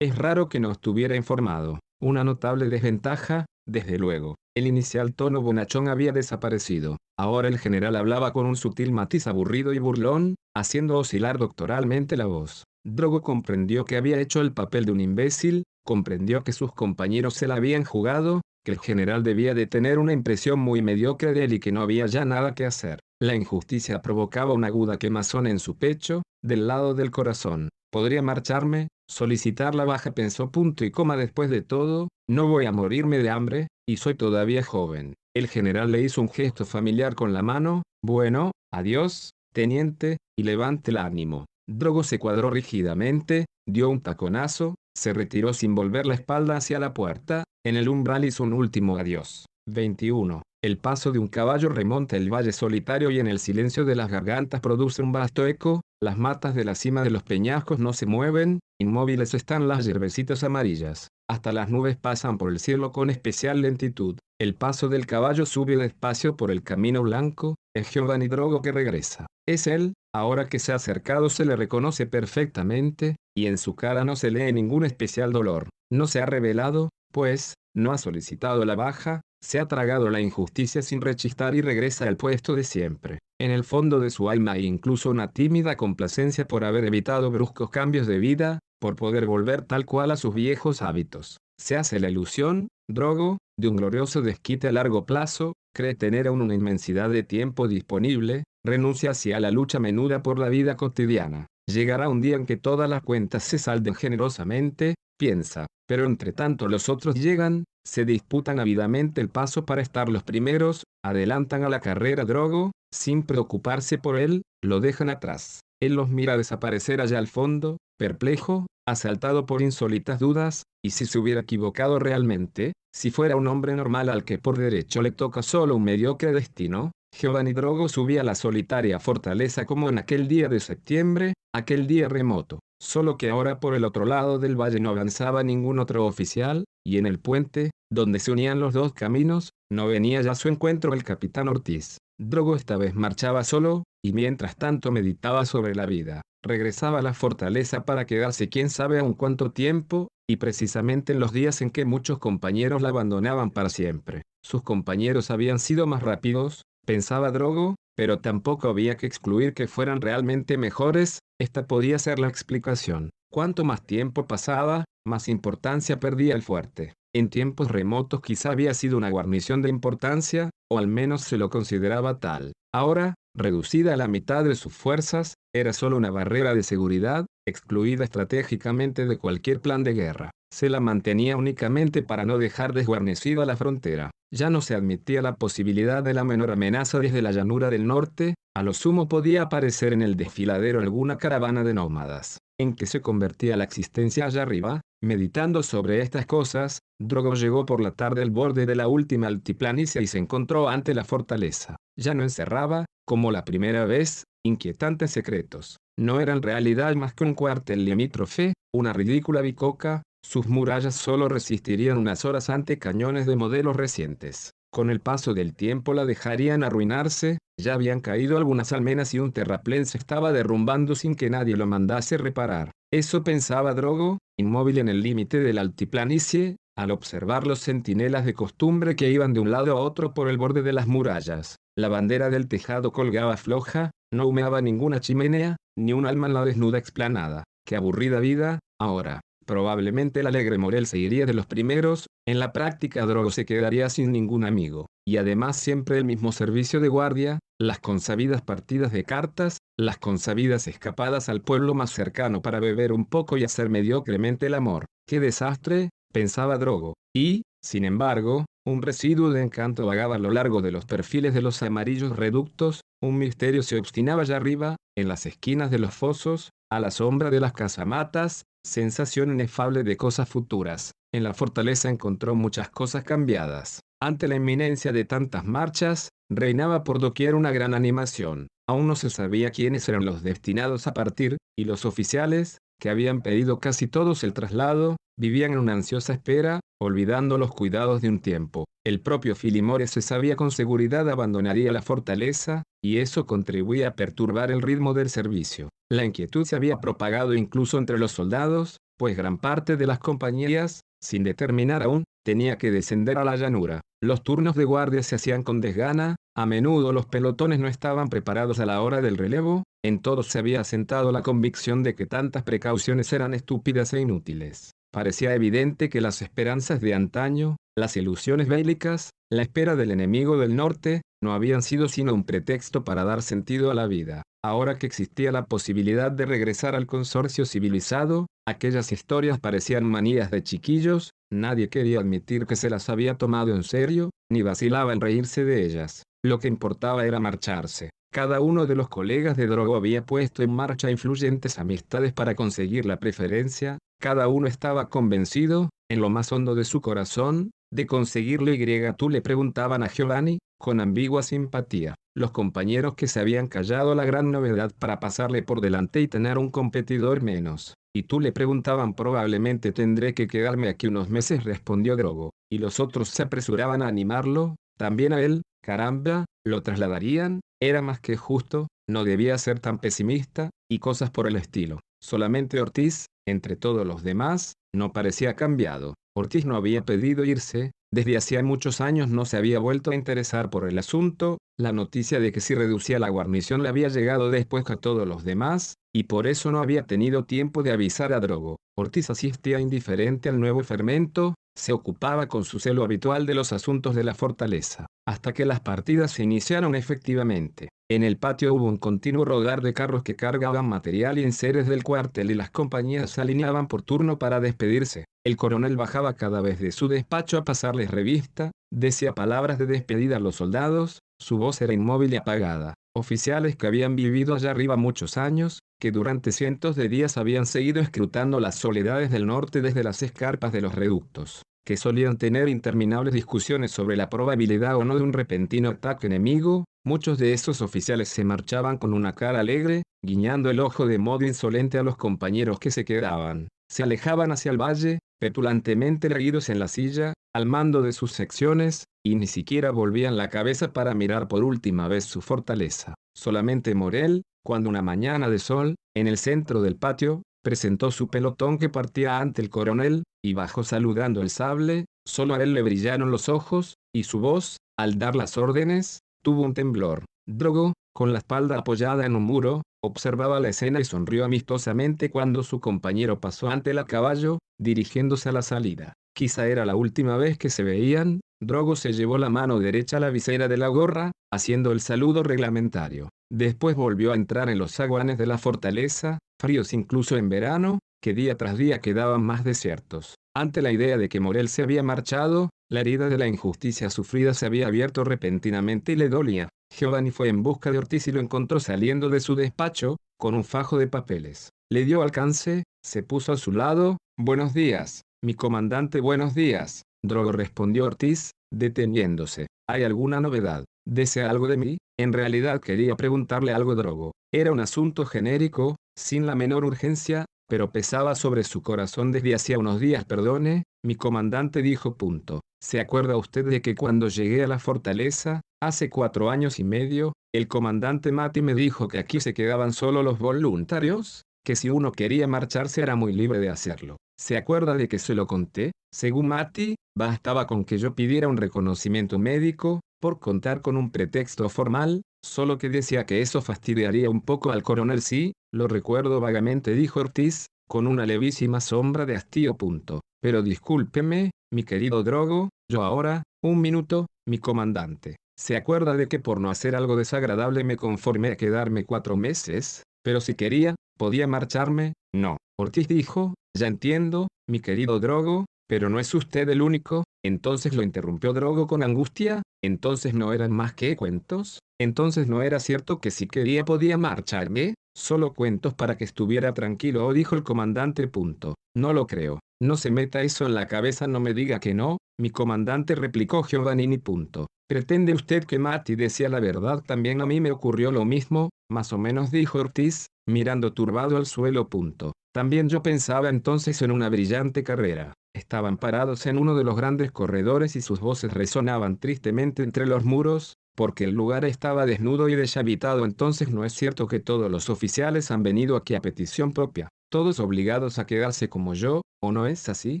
A: Es raro que no estuviera informado. Una notable desventaja, desde luego. El inicial tono bonachón había desaparecido. Ahora el general hablaba con un sutil matiz aburrido y burlón, haciendo oscilar doctoralmente la voz. Drogo comprendió que había hecho el papel de un imbécil, comprendió que sus compañeros se la habían jugado, que el general debía de tener una impresión muy mediocre de él y que no había ya nada que hacer. La injusticia provocaba una aguda quemazón en su pecho, del lado del corazón. ¿Podría marcharme? Solicitar la baja pensó punto y coma después de todo, no voy a morirme de hambre, y soy todavía joven. El general le hizo un gesto familiar con la mano, bueno, adiós, teniente, y levante el ánimo. Drogo se cuadró rígidamente, dio un taconazo, se retiró sin volver la espalda hacia la puerta, en el umbral hizo un último adiós. 21. El paso de un caballo remonta el valle solitario y en el silencio de las gargantas produce un vasto eco, las matas de la cima de los peñascos no se mueven, inmóviles están las yerbecitas amarillas, hasta las nubes pasan por el cielo con especial lentitud, el paso del caballo sube despacio por el camino blanco, es Giovanni Drogo que regresa. Es él, ahora que se ha acercado se le reconoce perfectamente, y en su cara no se lee ningún especial dolor, no se ha revelado, pues, no ha solicitado la baja, se ha tragado la injusticia sin rechistar y regresa al puesto de siempre. En el fondo de su alma hay incluso una tímida complacencia por haber evitado bruscos cambios de vida, por poder volver tal cual a sus viejos hábitos. Se hace la ilusión, Drogo, de un glorioso desquite a largo plazo, cree tener aún una inmensidad de tiempo disponible, renuncia hacia la lucha menuda por la vida cotidiana. Llegará un día en que todas las cuentas se salden generosamente, piensa, pero entre tanto los otros llegan, se disputan ávidamente el paso para estar los primeros, adelantan a la carrera Drogo, sin preocuparse por él, lo dejan atrás. Él los mira desaparecer allá al fondo, perplejo, asaltado por insólitas dudas, y si se hubiera equivocado realmente, si fuera un hombre normal al que por derecho le toca solo un mediocre destino, Giovanni Drogo subía la solitaria fortaleza como en aquel día de septiembre, aquel día remoto, solo que ahora por el otro lado del valle no avanzaba ningún otro oficial, y en el puente, donde se unían los dos caminos, no venía ya a su encuentro el capitán Ortiz. Drogo esta vez marchaba solo, y mientras tanto meditaba sobre la vida. Regresaba a la fortaleza para quedarse quién sabe aún cuánto tiempo, y precisamente en los días en que muchos compañeros la abandonaban para siempre. Sus compañeros habían sido más rápidos, pensaba Drogo, pero tampoco había que excluir que fueran realmente mejores, esta podía ser la explicación. Cuanto más tiempo pasaba, más importancia perdía el fuerte. En tiempos remotos quizá había sido una guarnición de importancia, o al menos se lo consideraba tal. Ahora, reducida a la mitad de sus fuerzas, era solo una barrera de seguridad, excluida estratégicamente de cualquier plan de guerra. Se la mantenía únicamente para no dejar desguarnecida la frontera. Ya no se admitía la posibilidad de la menor amenaza desde la llanura del norte, a lo sumo podía aparecer en el desfiladero alguna caravana de nómadas en que se convertía la existencia allá arriba, meditando sobre estas cosas, Drogo llegó por la tarde al borde de la última altiplanicie y se encontró ante la fortaleza. Ya no encerraba, como la primera vez, inquietantes secretos. No era en realidad más que un cuartel limítrofe, una ridícula bicoca, sus murallas solo resistirían unas horas ante cañones de modelos recientes. Con el paso del tiempo la dejarían arruinarse, ya habían caído algunas almenas y un terraplén se estaba derrumbando sin que nadie lo mandase reparar. Eso pensaba Drogo, inmóvil en el límite de la altiplanicie, al observar los centinelas de costumbre que iban de un lado a otro por el borde de las murallas. La bandera del tejado colgaba floja, no humeaba ninguna chimenea, ni un alma en la desnuda explanada. Qué aburrida vida, ahora. Probablemente el alegre Morel se iría de los primeros, en la práctica Drogo se quedaría sin ningún amigo, y además siempre el mismo servicio de guardia, las consabidas partidas de cartas, las consabidas escapadas al pueblo más cercano para beber un poco y hacer mediocremente el amor. ¡Qué desastre! Pensaba Drogo. Y, sin embargo, un residuo de encanto vagaba a lo largo de los perfiles de los amarillos reductos, un misterio se obstinaba allá arriba, en las esquinas de los fosos, a la sombra de las casamatas, sensación inefable de cosas futuras. En la fortaleza encontró muchas cosas cambiadas. Ante la inminencia de tantas marchas, reinaba por doquier una gran animación. Aún no se sabía quiénes eran los destinados a partir, y los oficiales, que habían pedido casi todos el traslado, vivían en una ansiosa espera, olvidando los cuidados de un tiempo. El propio Filimore se sabía con seguridad abandonaría la fortaleza, y eso contribuía a perturbar el ritmo del servicio. La inquietud se había propagado incluso entre los soldados, pues gran parte de las compañías, sin determinar aún, tenía que descender a la llanura. Los turnos de guardia se hacían con desgana, a menudo los pelotones no estaban preparados a la hora del relevo, en todos se había asentado la convicción de que tantas precauciones eran estúpidas e inútiles. Parecía evidente que las esperanzas de antaño, las ilusiones bélicas, la espera del enemigo del norte, no habían sido sino un pretexto para dar sentido a la vida. Ahora que existía la posibilidad de regresar al consorcio civilizado, aquellas historias parecían manías de chiquillos, nadie quería admitir que se las había tomado en serio, ni vacilaba en reírse de ellas. Lo que importaba era marcharse. Cada uno de los colegas de Drogo había puesto en marcha influyentes amistades para conseguir la preferencia, Cada uno estaba convencido, en lo más hondo de su corazón, de conseguirlo y tú le preguntaban a Giovanni, con ambigua simpatía, los compañeros que se habían callado la gran novedad para pasarle por delante y tener un competidor menos. Y tú le preguntaban probablemente tendré que quedarme aquí unos meses respondió Drogo, y los otros se apresuraban a animarlo, también a él, caramba, lo trasladarían, era más que justo, no debía ser tan pesimista, y cosas por el estilo. Solamente Ortiz, entre todos los demás, no parecía cambiado. Ortiz no había pedido irse, desde hacía muchos años no se había vuelto a interesar por el asunto, la noticia de que si reducía la guarnición le había llegado después que a todos los demás, y por eso no había tenido tiempo de avisar a Drogo. Ortiz asistía indiferente al nuevo fermento, se ocupaba con su celo habitual de los asuntos de la fortaleza, hasta que las partidas se iniciaron efectivamente. En el patio hubo un continuo rodar de carros que cargaban material y enseres del cuartel y las compañías se alineaban por turno para despedirse. El coronel bajaba cada vez de su despacho a pasarles revista, decía palabras de despedida a los soldados, su voz era inmóvil y apagada. Oficiales que habían vivido allá arriba muchos años, que durante cientos de días habían seguido escrutando las soledades del norte desde las escarpas de los reductos que solían tener interminables discusiones sobre la probabilidad o no de un repentino ataque enemigo, muchos de esos oficiales se marchaban con una cara alegre, guiñando el ojo de modo insolente a los compañeros que se quedaban. Se alejaban hacia el valle, petulantemente erguidos en la silla, al mando de sus secciones, y ni siquiera volvían la cabeza para mirar por última vez su fortaleza. Solamente Morel, cuando una mañana de sol, en el centro del patio, presentó su pelotón que partía ante el coronel, y bajó saludando el sable, solo a él le brillaron los ojos, y su voz, al dar las órdenes, tuvo un temblor. Drogo, con la espalda apoyada en un muro, observaba la escena y sonrió amistosamente cuando su compañero pasó ante el caballo, dirigiéndose a la salida. Quizá era la última vez que se veían, Drogo se llevó la mano derecha a la visera de la gorra, haciendo el saludo reglamentario. Después volvió a entrar en los zaguanes de la fortaleza, fríos incluso en verano, que día tras día quedaban más desiertos. Ante la idea de que Morel se había marchado, la herida de la injusticia sufrida se había abierto repentinamente y le dolía. Giovanni fue en busca de Ortiz y lo encontró saliendo de su despacho, con un fajo de papeles. Le dio alcance, se puso a su lado, Buenos días, mi comandante, buenos días. Drogo respondió Ortiz, deteniéndose. ¿Hay alguna novedad? ¿Desea algo de mí? En realidad quería preguntarle algo Drogo. Era un asunto genérico, sin la menor urgencia, pero pesaba sobre su corazón desde hacía unos días. Perdone, mi comandante dijo punto. ¿Se acuerda usted de que cuando llegué a la fortaleza, hace cuatro años y medio, el comandante Mati me dijo que aquí se quedaban solo los voluntarios? Que si uno quería marcharse era muy libre de hacerlo. ¿Se acuerda de que se lo conté? Según Mati, bastaba con que yo pidiera un reconocimiento médico, por contar con un pretexto formal, solo que decía que eso fastidiaría un poco al coronel sí, lo recuerdo vagamente dijo Ortiz, con una levísima sombra de hastío. Punto. Pero discúlpeme, mi querido Drogo, yo ahora, un minuto, mi comandante. ¿Se acuerda de que por no hacer algo desagradable me conformé a quedarme cuatro meses? Pero si quería, podía marcharme, no. Ortiz dijo, ya entiendo, mi querido Drogo, pero no es usted el único, entonces lo interrumpió Drogo con angustia, entonces no eran más que cuentos, entonces no era cierto que si quería podía marcharme, solo cuentos para que estuviera tranquilo, dijo el comandante. Punto. No lo creo. No se meta eso en la cabeza, no me diga que no, mi comandante replicó Giovannini. Punto. ¿Pretende usted que Mati decía la verdad? También a mí me ocurrió lo mismo, más o menos dijo Ortiz, mirando turbado al suelo. Punto. También yo pensaba entonces en una brillante carrera. Estaban parados en uno de los grandes corredores y sus voces resonaban tristemente entre los muros, porque el lugar estaba desnudo y deshabitado. Entonces no es cierto que todos los oficiales han venido aquí a petición propia, todos obligados a quedarse como yo, ¿o no es así?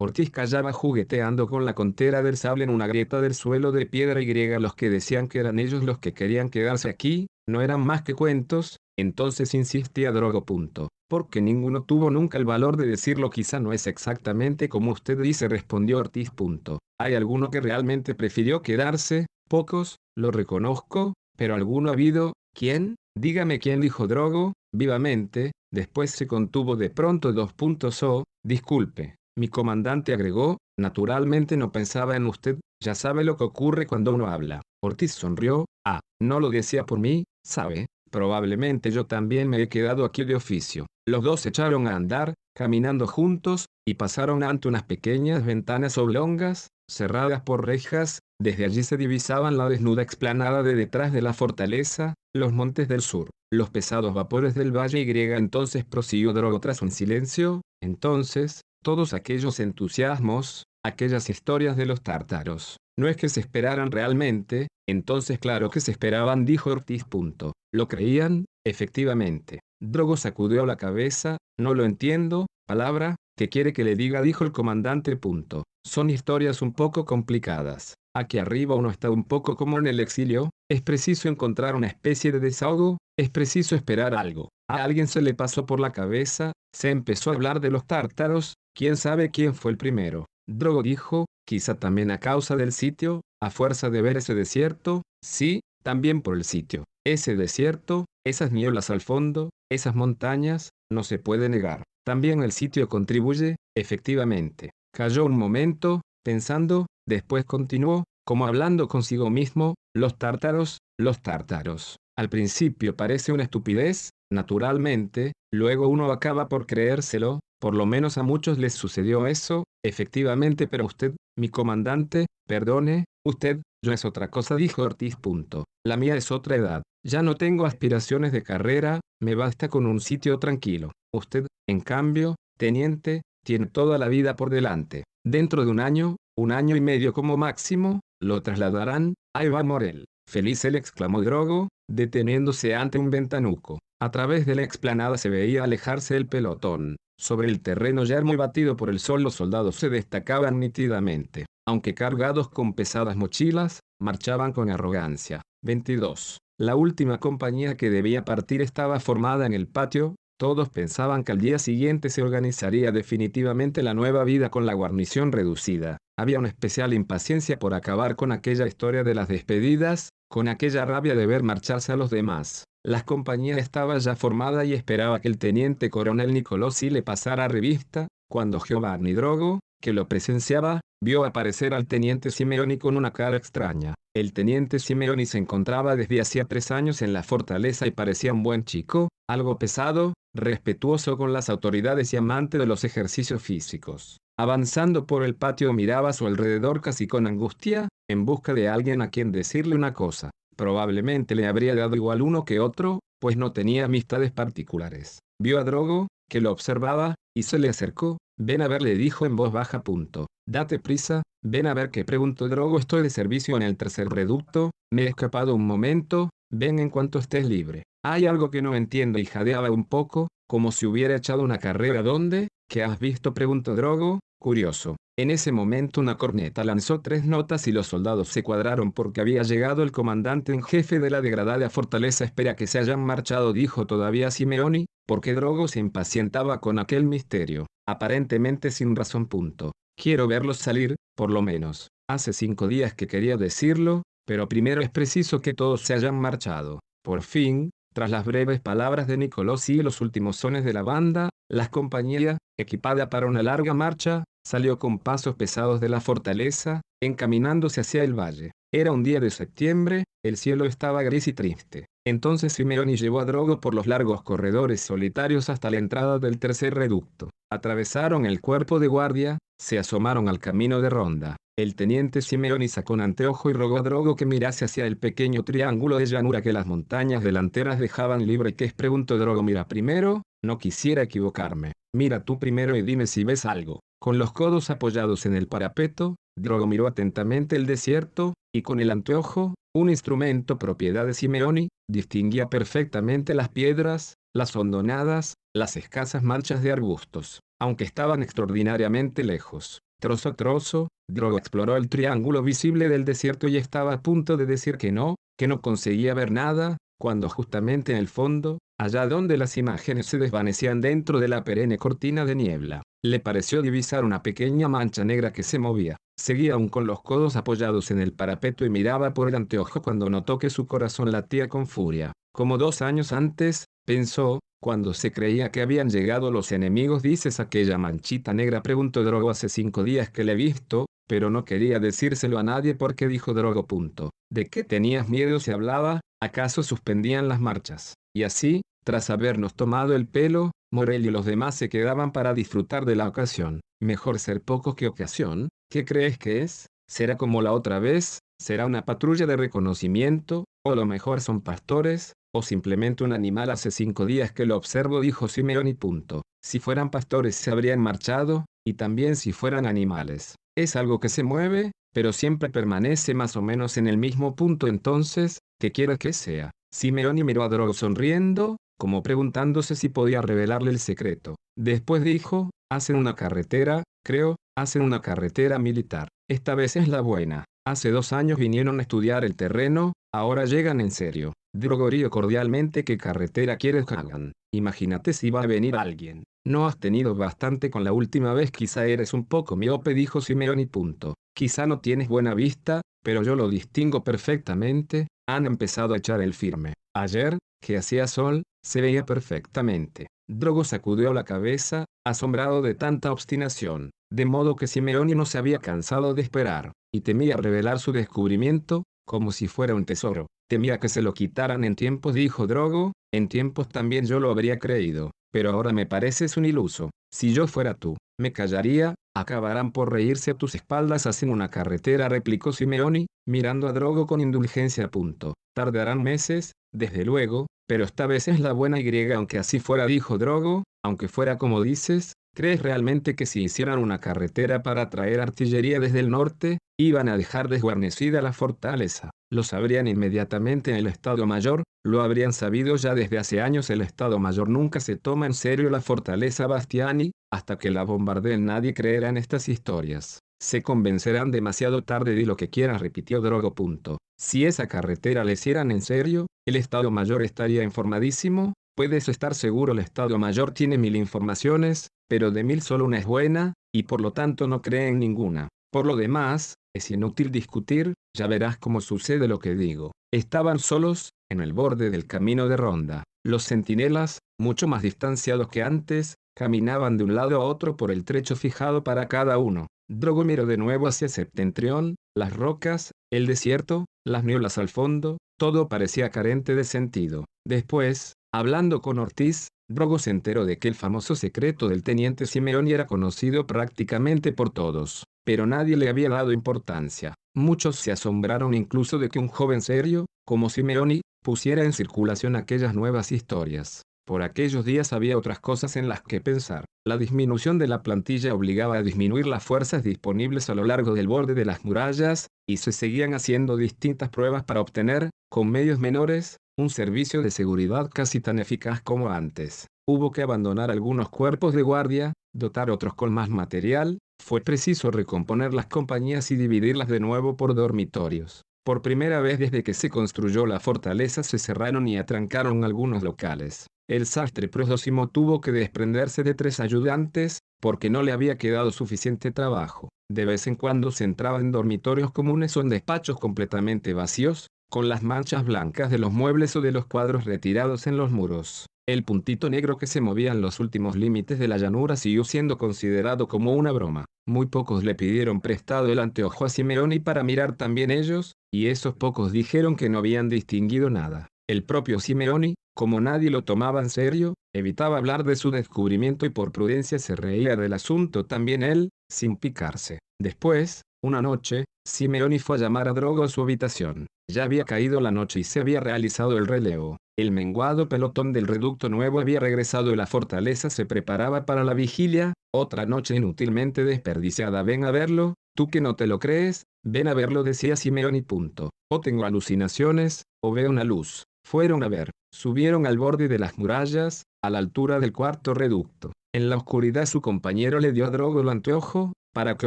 A: Ortiz callaba jugueteando con la contera del sable en una grieta del suelo de piedra y griega. Los que decían que eran ellos los que querían quedarse aquí, no eran más que cuentos, entonces insistía Drogo. Punto. Porque ninguno tuvo nunca el valor de decirlo. Quizá no es exactamente como usted dice, respondió Ortiz. Punto. Hay alguno que realmente prefirió quedarse, pocos, lo reconozco, pero alguno ha habido, ¿quién? Dígame quién dijo Drogo, vivamente, después se contuvo de pronto dos puntos o, oh, disculpe, mi comandante agregó, naturalmente no pensaba en usted, ya sabe lo que ocurre cuando uno habla. Ortiz sonrió, ah, no lo decía por mí, sabe, Probablemente yo también me he quedado aquí de oficio. Los dos echaron a andar, caminando juntos, y pasaron ante unas pequeñas ventanas oblongas, cerradas por rejas, desde allí se divisaban la desnuda explanada de detrás de la fortaleza, los montes del sur, los pesados vapores del valle y entonces prosiguió Drogo tras un silencio, entonces, todos aquellos entusiasmos, aquellas historias de los tártaros, no es que se esperaran realmente, entonces claro que se esperaban, dijo Ortiz. Punto. ¿Lo creían? Efectivamente. Drogo sacudió la cabeza, no lo entiendo, palabra, ¿qué quiere que le diga? dijo el comandante. Punto. Son historias un poco complicadas. Aquí arriba uno está un poco como en el exilio, es preciso encontrar una especie de desahogo, es preciso esperar algo. A alguien se le pasó por la cabeza, se empezó a hablar de los tártaros, quién sabe quién fue el primero. Drogo dijo, quizá también a causa del sitio, a fuerza de ver ese desierto, sí, también por el sitio. Ese desierto, esas nieblas al fondo, esas montañas, no se puede negar. También el sitio contribuye, efectivamente. Cayó un momento, pensando, después continuó, como hablando consigo mismo, los tártaros, los tártaros. Al principio parece una estupidez, naturalmente, luego uno acaba por creérselo, por lo menos a muchos les sucedió eso, efectivamente, pero usted, mi comandante, perdone, usted, yo es otra cosa, dijo Ortiz. Punto. La mía es otra edad. Ya no tengo aspiraciones de carrera, me basta con un sitio tranquilo. Usted, en cambio, teniente, tiene toda la vida por delante. Dentro de un año, un año y medio como máximo, lo trasladarán, ahí va Morel. Feliz él exclamó Drogo, deteniéndose ante un ventanuco. A través de la explanada se veía alejarse el pelotón. Sobre el terreno ya muy batido por el sol los soldados se destacaban nítidamente. Aunque cargados con pesadas mochilas, marchaban con arrogancia. 22. La última compañía que debía partir estaba formada en el patio, todos pensaban que al día siguiente se organizaría definitivamente la nueva vida con la guarnición reducida. Había una especial impaciencia por acabar con aquella historia de las despedidas, con aquella rabia de ver marcharse a los demás. La compañía estaba ya formada y esperaba que el teniente coronel Nicolosi le pasara revista, cuando Giovanni Drogo, que lo presenciaba, vio aparecer al teniente Simeoni con una cara extraña. El teniente Simeoni se encontraba desde hacía tres años en la fortaleza y parecía un buen chico, algo pesado, respetuoso con las autoridades y amante de los ejercicios físicos. Avanzando por el patio miraba a su alrededor casi con angustia, en busca de alguien a quien decirle una cosa. Probablemente le habría dado igual uno que otro, pues no tenía amistades particulares. Vio a Drogo, que lo observaba, y se le acercó, Ven a ver, le dijo en voz baja. Punto. Date prisa, ven a ver que preguntó Drogo. Estoy de servicio en el tercer reducto, me he escapado un momento, ven en cuanto estés libre. Hay algo que no entiendo y jadeaba un poco, como si hubiera echado una carrera. ¿Dónde? ¿Qué has visto? preguntó Drogo, curioso. En ese momento una corneta lanzó tres notas y los soldados se cuadraron porque había llegado el comandante en jefe de la degradada fortaleza. Espera que se hayan marchado, dijo todavía Simeoni, porque Drogo se impacientaba con aquel misterio, aparentemente sin razón. Punto. Quiero verlos salir, por lo menos. Hace cinco días que quería decirlo, pero primero es preciso que todos se hayan marchado. Por fin, tras las breves palabras de Nicolás y los últimos sones de la banda, la compañía, equipada para una larga marcha, salió con pasos pesados de la fortaleza, encaminándose hacia el valle. Era un día de septiembre, el cielo estaba gris y triste. Entonces Simeoni llevó a Drogo por los largos corredores solitarios hasta la entrada del tercer reducto. Atravesaron el cuerpo de guardia, se asomaron al camino de ronda. El teniente Simeoni sacó un anteojo y rogó a Drogo que mirase hacia el pequeño triángulo de llanura que las montañas delanteras dejaban libre. ¿Qué es? preguntó Drogo. Mira primero, no quisiera equivocarme. Mira tú primero y dime si ves algo. Con los codos apoyados en el parapeto, Drogo miró atentamente el desierto, y con el anteojo, un instrumento propiedad de Simeoni, distinguía perfectamente las piedras, las hondonadas, las escasas manchas de arbustos, aunque estaban extraordinariamente lejos. Trozo a trozo, Drogo exploró el triángulo visible del desierto y estaba a punto de decir que no, que no conseguía ver nada, cuando justamente en el fondo, allá donde las imágenes se desvanecían dentro de la perenne cortina de niebla, le pareció divisar una pequeña mancha negra que se movía. Seguía aún con los codos apoyados en el parapeto y miraba por el anteojo cuando notó que su corazón latía con furia. Como dos años antes, pensó, cuando se creía que habían llegado los enemigos, dices aquella manchita negra, preguntó Drogo hace cinco días que le he visto, pero no quería decírselo a nadie porque dijo Drogo. Punto. ¿De qué tenías miedo? Se hablaba, ¿acaso suspendían las marchas? Y así, tras habernos tomado el pelo, Morel y los demás se quedaban para disfrutar de la ocasión. Mejor ser poco que ocasión, ¿qué crees que es? ¿Será como la otra vez? ¿Será una patrulla de reconocimiento? ¿O lo mejor son pastores? ¿O simplemente un animal hace cinco días que lo observo? dijo Simeón y punto. Si fueran pastores se habrían marchado, y también si fueran animales. Es algo que se mueve, pero siempre permanece más o menos en el mismo punto entonces, ¿qué quiere que sea? Simeoni miró a Drogo sonriendo, como preguntándose si podía revelarle el secreto. Después dijo, hacen una carretera, creo, hacen una carretera militar. Esta vez es la buena. Hace dos años vinieron a estudiar el terreno, ahora llegan en serio. Drogo río cordialmente qué carretera quieres que hagan. Imagínate si va a venir alguien. No has tenido bastante con la última vez, quizá eres un poco miope, dijo Simeón punto. Quizá no tienes buena vista, pero yo lo distingo perfectamente, han empezado a echar el firme. Ayer, que hacía sol, se veía perfectamente. Drogo sacudió la cabeza, asombrado de tanta obstinación, de modo que Simeoni no se había cansado de esperar, y temía revelar su descubrimiento, como si fuera un tesoro. Temía que se lo quitaran en tiempos, dijo Drogo, en tiempos también yo lo habría creído, pero ahora me pareces un iluso. Si yo fuera tú, me callaría, acabarán por reírse a tus espaldas hacen una carretera, replicó Simeoni, mirando a Drogo con indulgencia. Punto. Tardarán meses, desde luego, pero esta vez es la buena y aunque así fuera, dijo Drogo, aunque fuera como dices, ¿crees realmente que si hicieran una carretera para traer artillería desde el norte, iban a dejar desguarnecida la fortaleza? Lo sabrían inmediatamente en el Estado Mayor, lo habrían sabido ya desde hace años el Estado Mayor nunca se toma en serio la fortaleza Bastiani, hasta que la bombardeen nadie creerá en estas historias. Se convencerán demasiado tarde de lo que quieran, repitió Drogo. Punto. Si esa carretera le hicieran en serio, el Estado Mayor estaría informadísimo, puedes estar seguro el Estado Mayor tiene mil informaciones, pero de mil solo una es buena, y por lo tanto no cree en ninguna. Por lo demás, es inútil discutir, ya verás cómo sucede lo que digo. Estaban solos, en el borde del camino de ronda. Los centinelas, mucho más distanciados que antes, caminaban de un lado a otro por el trecho fijado para cada uno. Drogo miró de nuevo hacia septentrión, las rocas, el desierto, las nieblas al fondo, todo parecía carente de sentido. Después, hablando con Ortiz, Drogo se enteró de que el famoso secreto del teniente Simeoni era conocido prácticamente por todos, pero nadie le había dado importancia. Muchos se asombraron incluso de que un joven serio, como Simeoni, pusiera en circulación aquellas nuevas historias. Por aquellos días había otras cosas en las que pensar. La disminución de la plantilla obligaba a disminuir las fuerzas disponibles a lo largo del borde de las murallas, y se seguían haciendo distintas pruebas para obtener, con medios menores, un servicio de seguridad casi tan eficaz como antes. Hubo que abandonar algunos cuerpos de guardia, dotar otros con más material, fue preciso recomponer las compañías y dividirlas de nuevo por dormitorios. Por primera vez desde que se construyó la fortaleza se cerraron y atrancaron algunos locales. El sastre Prosósimo tuvo que desprenderse de tres ayudantes, porque no le había quedado suficiente trabajo. De vez en cuando se entraba en dormitorios comunes o en despachos completamente vacíos, con las manchas blancas de los muebles o de los cuadros retirados en los muros. El puntito negro que se movía en los últimos límites de la llanura siguió siendo considerado como una broma. Muy pocos le pidieron prestado el anteojo a Simeoni para mirar también ellos, y esos pocos dijeron que no habían distinguido nada. El propio Simeoni, como nadie lo tomaba en serio, evitaba hablar de su descubrimiento y por prudencia se reía del asunto también él, sin picarse. Después, una noche, Simeoni fue a llamar a Drogo a su habitación. Ya había caído la noche y se había realizado el relevo. El menguado pelotón del reducto nuevo había regresado y la fortaleza se preparaba para la vigilia, otra noche inútilmente desperdiciada. Ven a verlo, tú que no te lo crees, ven a verlo decía Simeoni. Punto. O tengo alucinaciones, o veo una luz. Fueron a ver, subieron al borde de las murallas, a la altura del cuarto reducto. En la oscuridad su compañero le dio a Drogo el anteojo, para que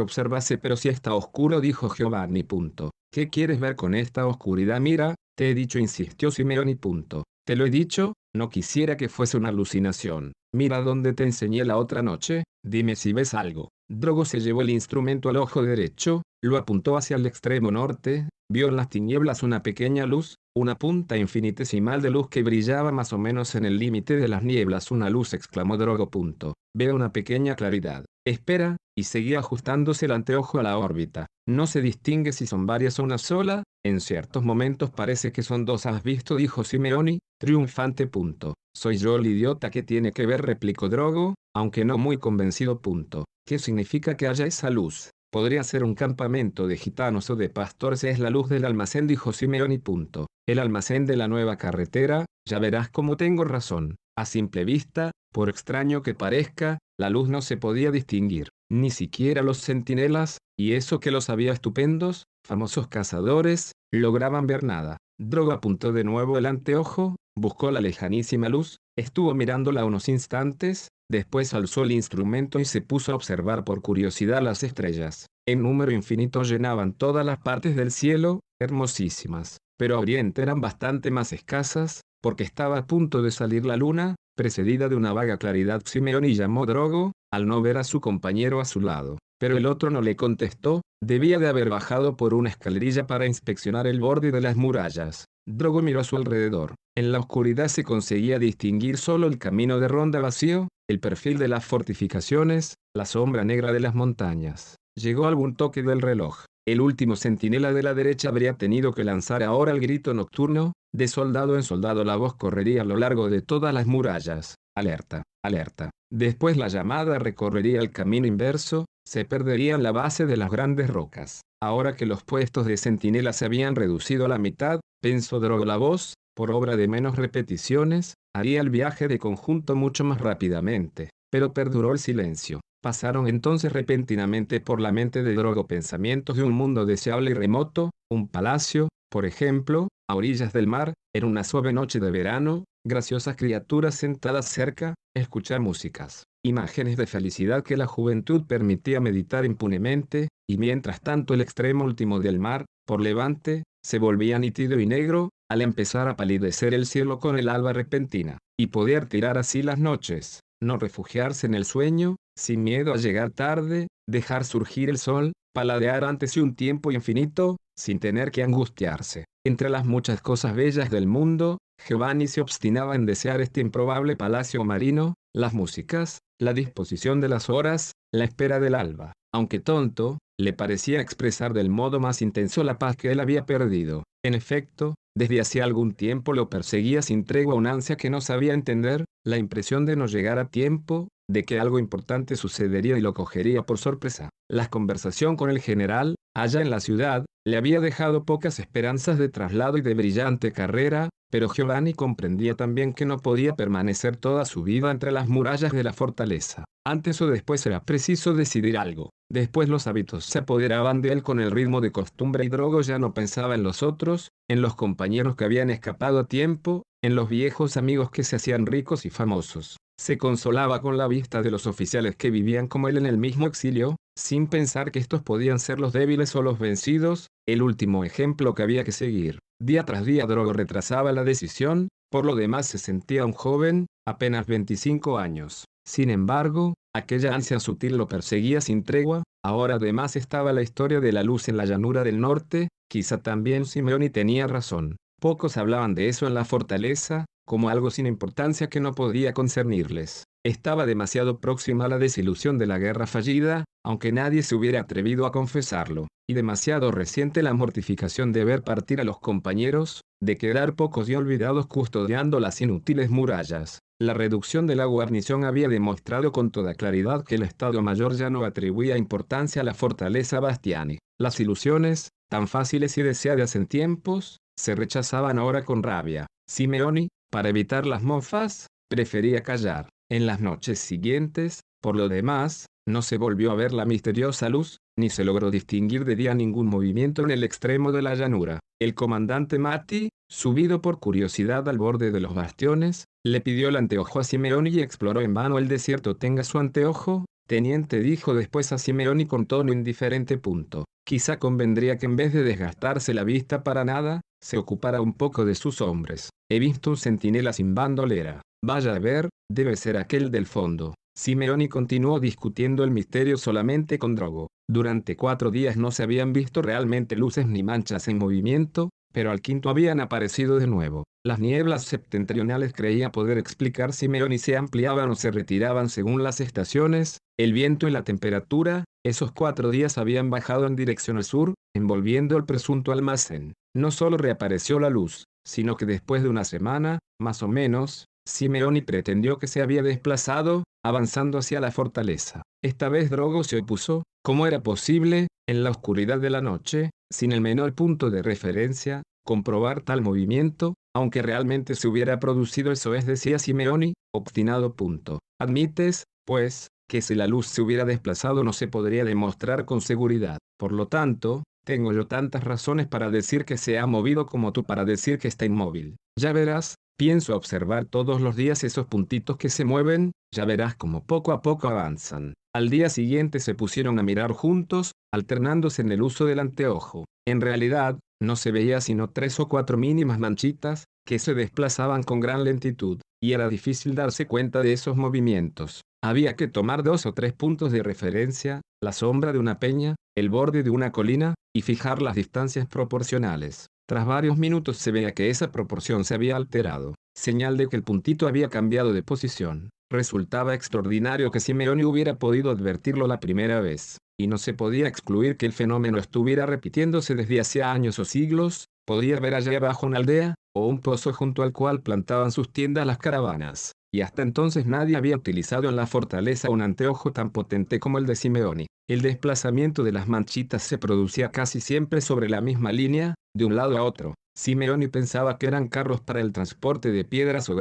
A: observase pero si está oscuro dijo Giovanni. Punto. ¿Qué quieres ver con esta oscuridad? Mira, te he dicho insistió Simeoni. Punto. Te lo he dicho, no quisiera que fuese una alucinación. Mira dónde te enseñé la otra noche, dime si ves algo. Drogo se llevó el instrumento al ojo derecho, lo apuntó hacia el extremo norte, vio en las tinieblas una pequeña luz, una punta infinitesimal de luz que brillaba más o menos en el límite de las nieblas. Una luz exclamó Drogo. Punto. Veo una pequeña claridad. Espera, y seguía ajustándose el anteojo a la órbita. No se distingue si son varias o una sola, en ciertos momentos parece que son dos. ¿Has visto? dijo Simeoni, triunfante. Punto. Soy yo el idiota que tiene que ver, replicó Drogo, aunque no muy convencido. Punto. ¿Qué significa que haya esa luz? Podría ser un campamento de gitanos o de pastores. Es la luz del almacén, dijo Simeoni. Punto. El almacén de la nueva carretera, ya verás cómo tengo razón. A simple vista, por extraño que parezca, la luz no se podía distinguir, ni siquiera los centinelas, y eso que los había estupendos, famosos cazadores, lograban ver nada. Drogo apuntó de nuevo el anteojo, buscó la lejanísima luz, estuvo mirándola unos instantes, después alzó el instrumento y se puso a observar por curiosidad las estrellas. En número infinito llenaban todas las partes del cielo, hermosísimas, pero a oriente eran bastante más escasas, porque estaba a punto de salir la luna, precedida de una vaga claridad. Simeoni llamó Drogo, al no ver a su compañero a su lado. Pero el otro no le contestó, debía de haber bajado por una escalerilla para inspeccionar el borde de las murallas. Drogo miró a su alrededor. En la oscuridad se conseguía distinguir solo el camino de ronda vacío, el perfil de las fortificaciones, la sombra negra de las montañas. Llegó algún toque del reloj. El último centinela de la derecha habría tenido que lanzar ahora el grito nocturno, de soldado en soldado la voz correría a lo largo de todas las murallas. Alerta, alerta. Después la llamada recorrería el camino inverso, se perdería en la base de las grandes rocas. Ahora que los puestos de centinela se habían reducido a la mitad, pensó voz, por obra de menos repeticiones, haría el viaje de conjunto mucho más rápidamente. Pero perduró el silencio. Pasaron entonces repentinamente por la mente de Drogo pensamientos de un mundo deseable y remoto, un palacio, por ejemplo, a orillas del mar, en una suave noche de verano, graciosas criaturas sentadas cerca, escuchar músicas, imágenes de felicidad que la juventud permitía meditar impunemente, y mientras tanto el extremo último del mar, por levante, se volvía nítido y negro, al empezar a palidecer el cielo con el alba repentina, y poder tirar así las noches, no refugiarse en el sueño, sin miedo a llegar tarde, dejar surgir el sol, paladear antes y un tiempo infinito, sin tener que angustiarse. Entre las muchas cosas bellas del mundo, Giovanni se obstinaba en desear este improbable palacio marino, las músicas, la disposición de las horas, la espera del alba. Aunque tonto, le parecía expresar del modo más intenso la paz que él había perdido. En efecto, desde hacía algún tiempo lo perseguía sin tregua un ansia que no sabía entender, la impresión de no llegar a tiempo, de que algo importante sucedería y lo cogería por sorpresa. La conversación con el general, allá en la ciudad, le había dejado pocas esperanzas de traslado y de brillante carrera, pero Giovanni comprendía también que no podía permanecer toda su vida entre las murallas de la fortaleza. Antes o después era preciso decidir algo. Después los hábitos se apoderaban de él con el ritmo de costumbre y Drogo ya no pensaba en los otros, en los compañeros que habían escapado a tiempo, en los viejos amigos que se hacían ricos y famosos. Se consolaba con la vista de los oficiales que vivían como él en el mismo exilio, sin pensar que estos podían ser los débiles o los vencidos, el último ejemplo que había que seguir. Día tras día Drogo retrasaba la decisión, por lo demás se sentía un joven, apenas 25 años. Sin embargo, aquella ansia sutil lo perseguía sin tregua, ahora además estaba la historia de la luz en la llanura del norte, quizá también Simeoni tenía razón. Pocos hablaban de eso en la fortaleza, como algo sin importancia que no podía concernirles. Estaba demasiado próxima a la desilusión de la guerra fallida, aunque nadie se hubiera atrevido a confesarlo, y demasiado reciente la mortificación de ver partir a los compañeros, de quedar pocos y olvidados custodiando las inútiles murallas. La reducción de la guarnición había demostrado con toda claridad que el Estado Mayor ya no atribuía importancia a la fortaleza Bastiani. Las ilusiones, tan fáciles y deseadas en tiempos, se rechazaban ahora con rabia. Simeoni, para evitar las mofas, prefería callar. En las noches siguientes, por lo demás, no se volvió a ver la misteriosa luz, ni se logró distinguir de día ningún movimiento en el extremo de la llanura. El comandante Mati, subido por curiosidad al borde de los bastiones, le pidió el anteojo a Simeoni y exploró en vano el desierto. Tenga su anteojo, teniente dijo después a Simeoni con tono indiferente. Punto. Quizá convendría que en vez de desgastarse la vista para nada, se ocupara un poco de sus hombres. He visto un centinela sin bandolera. Vaya a ver, debe ser aquel del fondo. Simeoni continuó discutiendo el misterio solamente con Drogo. Durante cuatro días no se habían visto realmente luces ni manchas en movimiento, pero al quinto habían aparecido de nuevo. Las nieblas septentrionales creía poder explicar si y se ampliaban o se retiraban según las estaciones, el viento y la temperatura, esos cuatro días habían bajado en dirección al sur, envolviendo el presunto almacén. No solo reapareció la luz, sino que después de una semana, más o menos, Simeoni pretendió que se había desplazado, avanzando hacia la fortaleza. Esta vez Drogo se opuso, como era posible, en la oscuridad de la noche, sin el menor punto de referencia, comprobar tal movimiento, aunque realmente se hubiera producido eso es decía Simeoni, obstinado punto. Admites, pues, que si la luz se hubiera desplazado no se podría demostrar con seguridad. Por lo tanto, tengo yo tantas razones para decir que se ha movido como tú para decir que está inmóvil. Ya verás, pienso observar todos los días esos puntitos que se mueven, ya verás cómo poco a poco avanzan. Al día siguiente se pusieron a mirar juntos, alternándose en el uso del anteojo. En realidad, no se veía sino tres o cuatro mínimas manchitas, que se desplazaban con gran lentitud, y era difícil darse cuenta de esos movimientos. Había que tomar dos o tres puntos de referencia, la sombra de una peña, el borde de una colina, y fijar las distancias proporcionales. Tras varios minutos se veía que esa proporción se había alterado, señal de que el puntito había cambiado de posición. Resultaba extraordinario que Simeone hubiera podido advertirlo la primera vez, y no se podía excluir que el fenómeno estuviera repitiéndose desde hacía años o siglos, podía ver allá abajo una aldea, o un pozo junto al cual plantaban sus tiendas las caravanas y hasta entonces nadie había utilizado en la fortaleza un anteojo tan potente como el de Simeoni. El desplazamiento de las manchitas se producía casi siempre sobre la misma línea, de un lado a otro. Simeoni pensaba que eran carros para el transporte de piedras o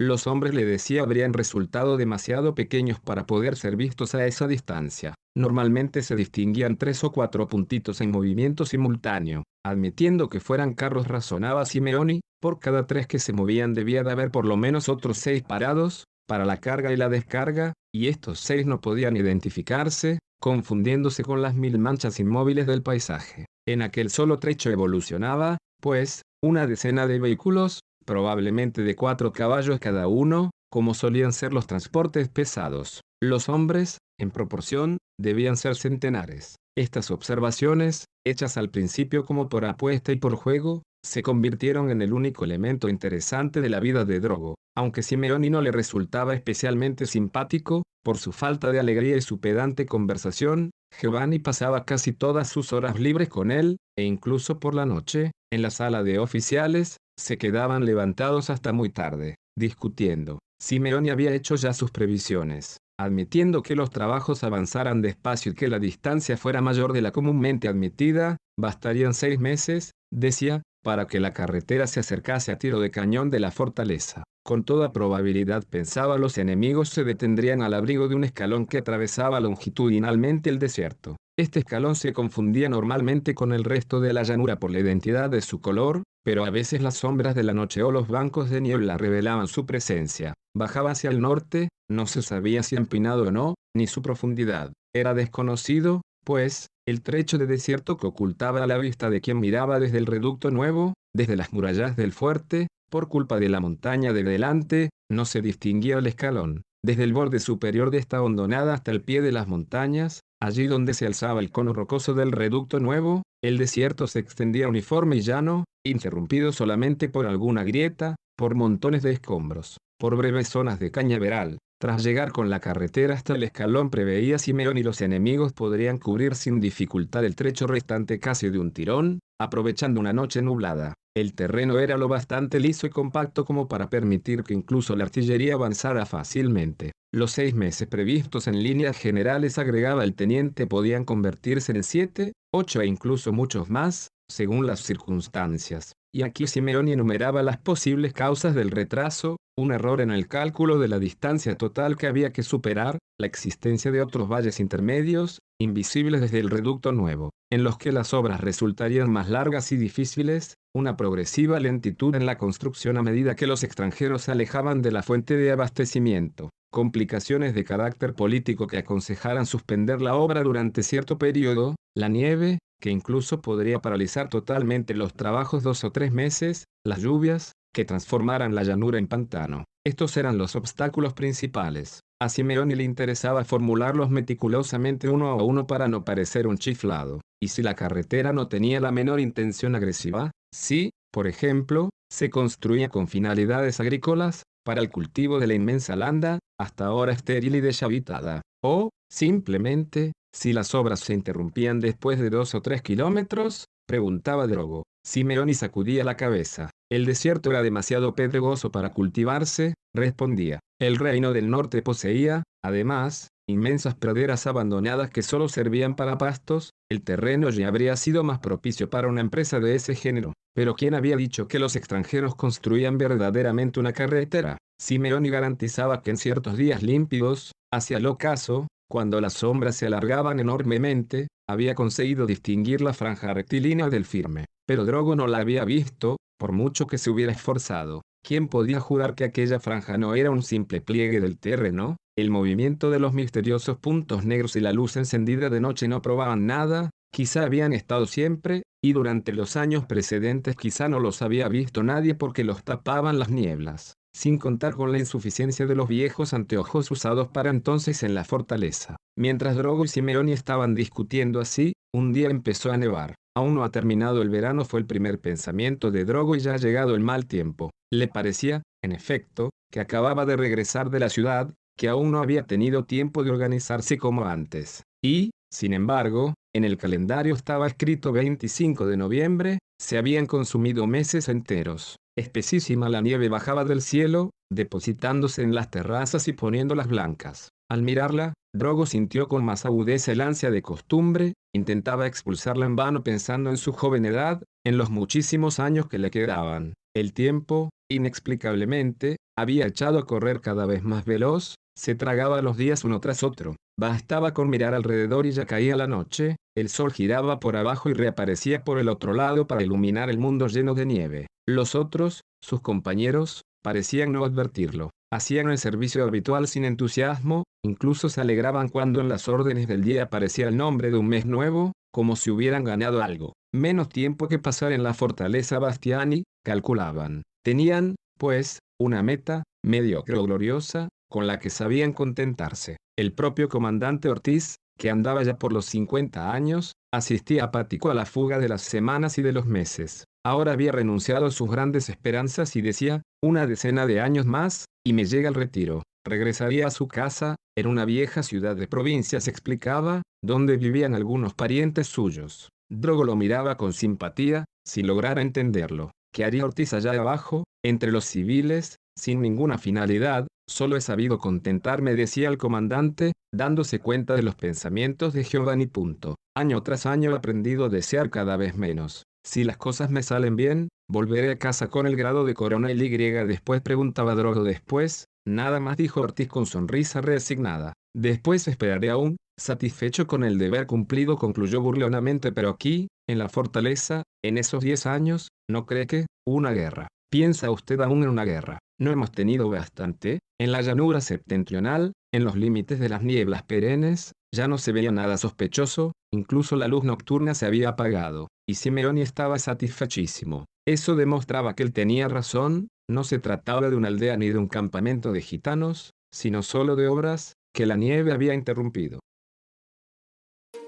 A: los hombres le decía habrían resultado demasiado pequeños para poder ser vistos a esa distancia. Normalmente se distinguían tres o cuatro puntitos en movimiento simultáneo. Admitiendo que fueran carros razonaba Simeoni, por cada tres que se movían debía de haber por lo menos otros seis parados, para la carga y la descarga, y estos seis no podían identificarse, confundiéndose con las mil manchas inmóviles del paisaje. En aquel solo trecho evolucionaba, pues, una decena de vehículos, probablemente de cuatro caballos cada uno, como solían ser los transportes pesados. Los hombres, en proporción, debían ser centenares. Estas observaciones, hechas al principio como por apuesta y por juego, se convirtieron en el único elemento interesante de la vida de Drogo. Aunque Simeoni no le resultaba especialmente simpático, por su falta de alegría y su pedante conversación, Giovanni pasaba casi todas sus horas libres con él, e incluso por la noche, en la sala de oficiales, se quedaban levantados hasta muy tarde, discutiendo. Simeoni había hecho ya sus previsiones. Admitiendo que los trabajos avanzaran despacio y que la distancia fuera mayor de la comúnmente admitida, bastarían seis meses, decía, para que la carretera se acercase a tiro de cañón de la fortaleza. Con toda probabilidad pensaba los enemigos se detendrían al abrigo de un escalón que atravesaba longitudinalmente el desierto. Este escalón se confundía normalmente con el resto de la llanura por la identidad de su color, pero a veces las sombras de la noche o los bancos de niebla revelaban su presencia. Bajaba hacia el norte, no se sabía si empinado o no, ni su profundidad. Era desconocido, pues, el trecho de desierto que ocultaba a la vista de quien miraba desde el reducto nuevo, desde las murallas del fuerte, por culpa de la montaña de delante, no se distinguía el escalón. Desde el borde superior de esta hondonada hasta el pie de las montañas, allí donde se alzaba el cono rocoso del reducto nuevo, el desierto se extendía uniforme y llano, interrumpido solamente por alguna grieta, por montones de escombros, por breves zonas de cañaveral, tras llegar con la carretera hasta el escalón preveía Simeón y los enemigos podrían cubrir sin dificultad el trecho restante casi de un tirón, aprovechando una noche nublada. El terreno era lo bastante liso y compacto como para permitir que incluso la artillería avanzara fácilmente. Los seis meses previstos en líneas generales agregaba el teniente podían convertirse en siete, ocho e incluso muchos más, según las circunstancias. Y aquí Simeoni enumeraba las posibles causas del retraso, un error en el cálculo de la distancia total que había que superar, la existencia de otros valles intermedios, invisibles desde el reducto nuevo, en los que las obras resultarían más largas y difíciles, una progresiva lentitud en la construcción a medida que los extranjeros se alejaban de la fuente de abastecimiento, complicaciones de carácter político que aconsejaran suspender la obra durante cierto periodo, la nieve, que incluso podría paralizar totalmente los trabajos dos o tres meses, las lluvias, que transformaran la llanura en pantano. Estos eran los obstáculos principales. A Simeoni le interesaba formularlos meticulosamente uno a uno para no parecer un chiflado. Y si la carretera no tenía la menor intención agresiva, Si, por ejemplo, se construía con finalidades agrícolas, para el cultivo de la inmensa landa, hasta ahora estéril y deshabitada, o, simplemente, si las obras se interrumpían después de dos o tres kilómetros, preguntaba Drogo. Simeoni sacudía la cabeza. El desierto era demasiado pedregoso para cultivarse, respondía. El reino del norte poseía, además, inmensas praderas abandonadas que solo servían para pastos, el terreno ya habría sido más propicio para una empresa de ese género. Pero ¿quién había dicho que los extranjeros construían verdaderamente una carretera? Simeoni garantizaba que en ciertos días límpidos, hacia el ocaso, cuando las sombras se alargaban enormemente, había conseguido distinguir la franja rectilínea del firme. Pero Drogo no la había visto, por mucho que se hubiera esforzado. ¿Quién podía jurar que aquella franja no era un simple pliegue del terreno? El movimiento de los misteriosos puntos negros y la luz encendida de noche no probaban nada, quizá habían estado siempre, y durante los años precedentes quizá no los había visto nadie porque los tapaban las nieblas sin contar con la insuficiencia de los viejos anteojos usados para entonces en la fortaleza. Mientras Drogo y Simeoni estaban discutiendo así, un día empezó a nevar. Aún no ha terminado el verano fue el primer pensamiento de Drogo y ya ha llegado el mal tiempo. Le parecía, en efecto, que acababa de regresar de la ciudad, que aún no había tenido tiempo de organizarse como antes. Y, sin embargo, en el calendario estaba escrito 25 de noviembre, se habían consumido meses enteros. Espesísima la nieve bajaba del cielo, depositándose en las terrazas y poniéndolas blancas. Al mirarla, Drogo sintió con más agudeza el ansia de costumbre, intentaba expulsarla en vano pensando en su joven edad, en los muchísimos años que le quedaban. El tiempo, inexplicablemente, había echado a correr cada vez más veloz, se tragaba los días uno tras otro. Bastaba con mirar alrededor y ya caía la noche, el sol giraba por abajo y reaparecía por el otro lado para iluminar el mundo lleno de nieve. Los otros, sus compañeros, parecían no advertirlo. Hacían el servicio habitual sin entusiasmo, incluso se alegraban cuando en las órdenes del día aparecía el nombre de un mes nuevo, como si hubieran ganado algo. Menos tiempo que pasar en la fortaleza Bastiani, calculaban. Tenían, pues, una meta, mediocre o gloriosa, con la que sabían contentarse. El propio comandante Ortiz, que andaba ya por los 50 años, asistía apático a la fuga de las semanas y de los meses. Ahora había renunciado a sus grandes esperanzas y decía, una decena de años más, y me llega el retiro. Regresaría a su casa, en una vieja ciudad de provincia, se explicaba, donde vivían algunos parientes suyos. Drogo lo miraba con simpatía, sin lograr entenderlo. ¿Qué haría Ortiz allá abajo, entre los civiles, sin ninguna finalidad, Solo he sabido contentarme, decía el comandante, dándose cuenta de los pensamientos de Giovanni. Punto. Año tras año he aprendido a desear cada vez menos. Si las cosas me salen bien, volveré a casa con el grado de coronel Y. Después preguntaba Drogo. Después, nada más dijo Ortiz con sonrisa resignada. Después esperaré aún, satisfecho con el deber cumplido, concluyó burlonamente. Pero aquí, en la fortaleza, en esos diez años, ¿no cree que? Una guerra. ¿Piensa usted aún en una guerra? ¿No hemos tenido bastante? En la llanura septentrional, en los límites de las nieblas perennes, ya no se veía nada sospechoso, incluso la luz nocturna se había apagado, y Simeoni estaba satisfechísimo. Eso demostraba que él tenía razón, no se trataba de una aldea ni de un campamento de gitanos, sino solo de obras que la nieve había interrumpido.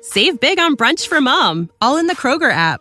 B: Save big on brunch for mom, all in the Kroger app.